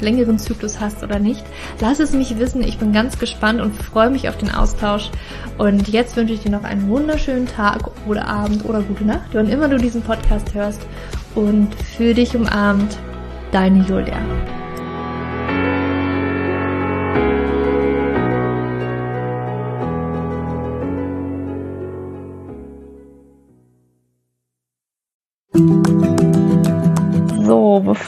längeren Zyklus hast oder nicht. Lass es mich wissen, ich bin ganz gespannt und freue mich auf den Austausch. Und jetzt wünsche ich dir noch einen wunderschönen Tag oder Abend oder gute Nacht, wann immer du diesen Podcast hörst. Und für dich umarmt, deine Julia.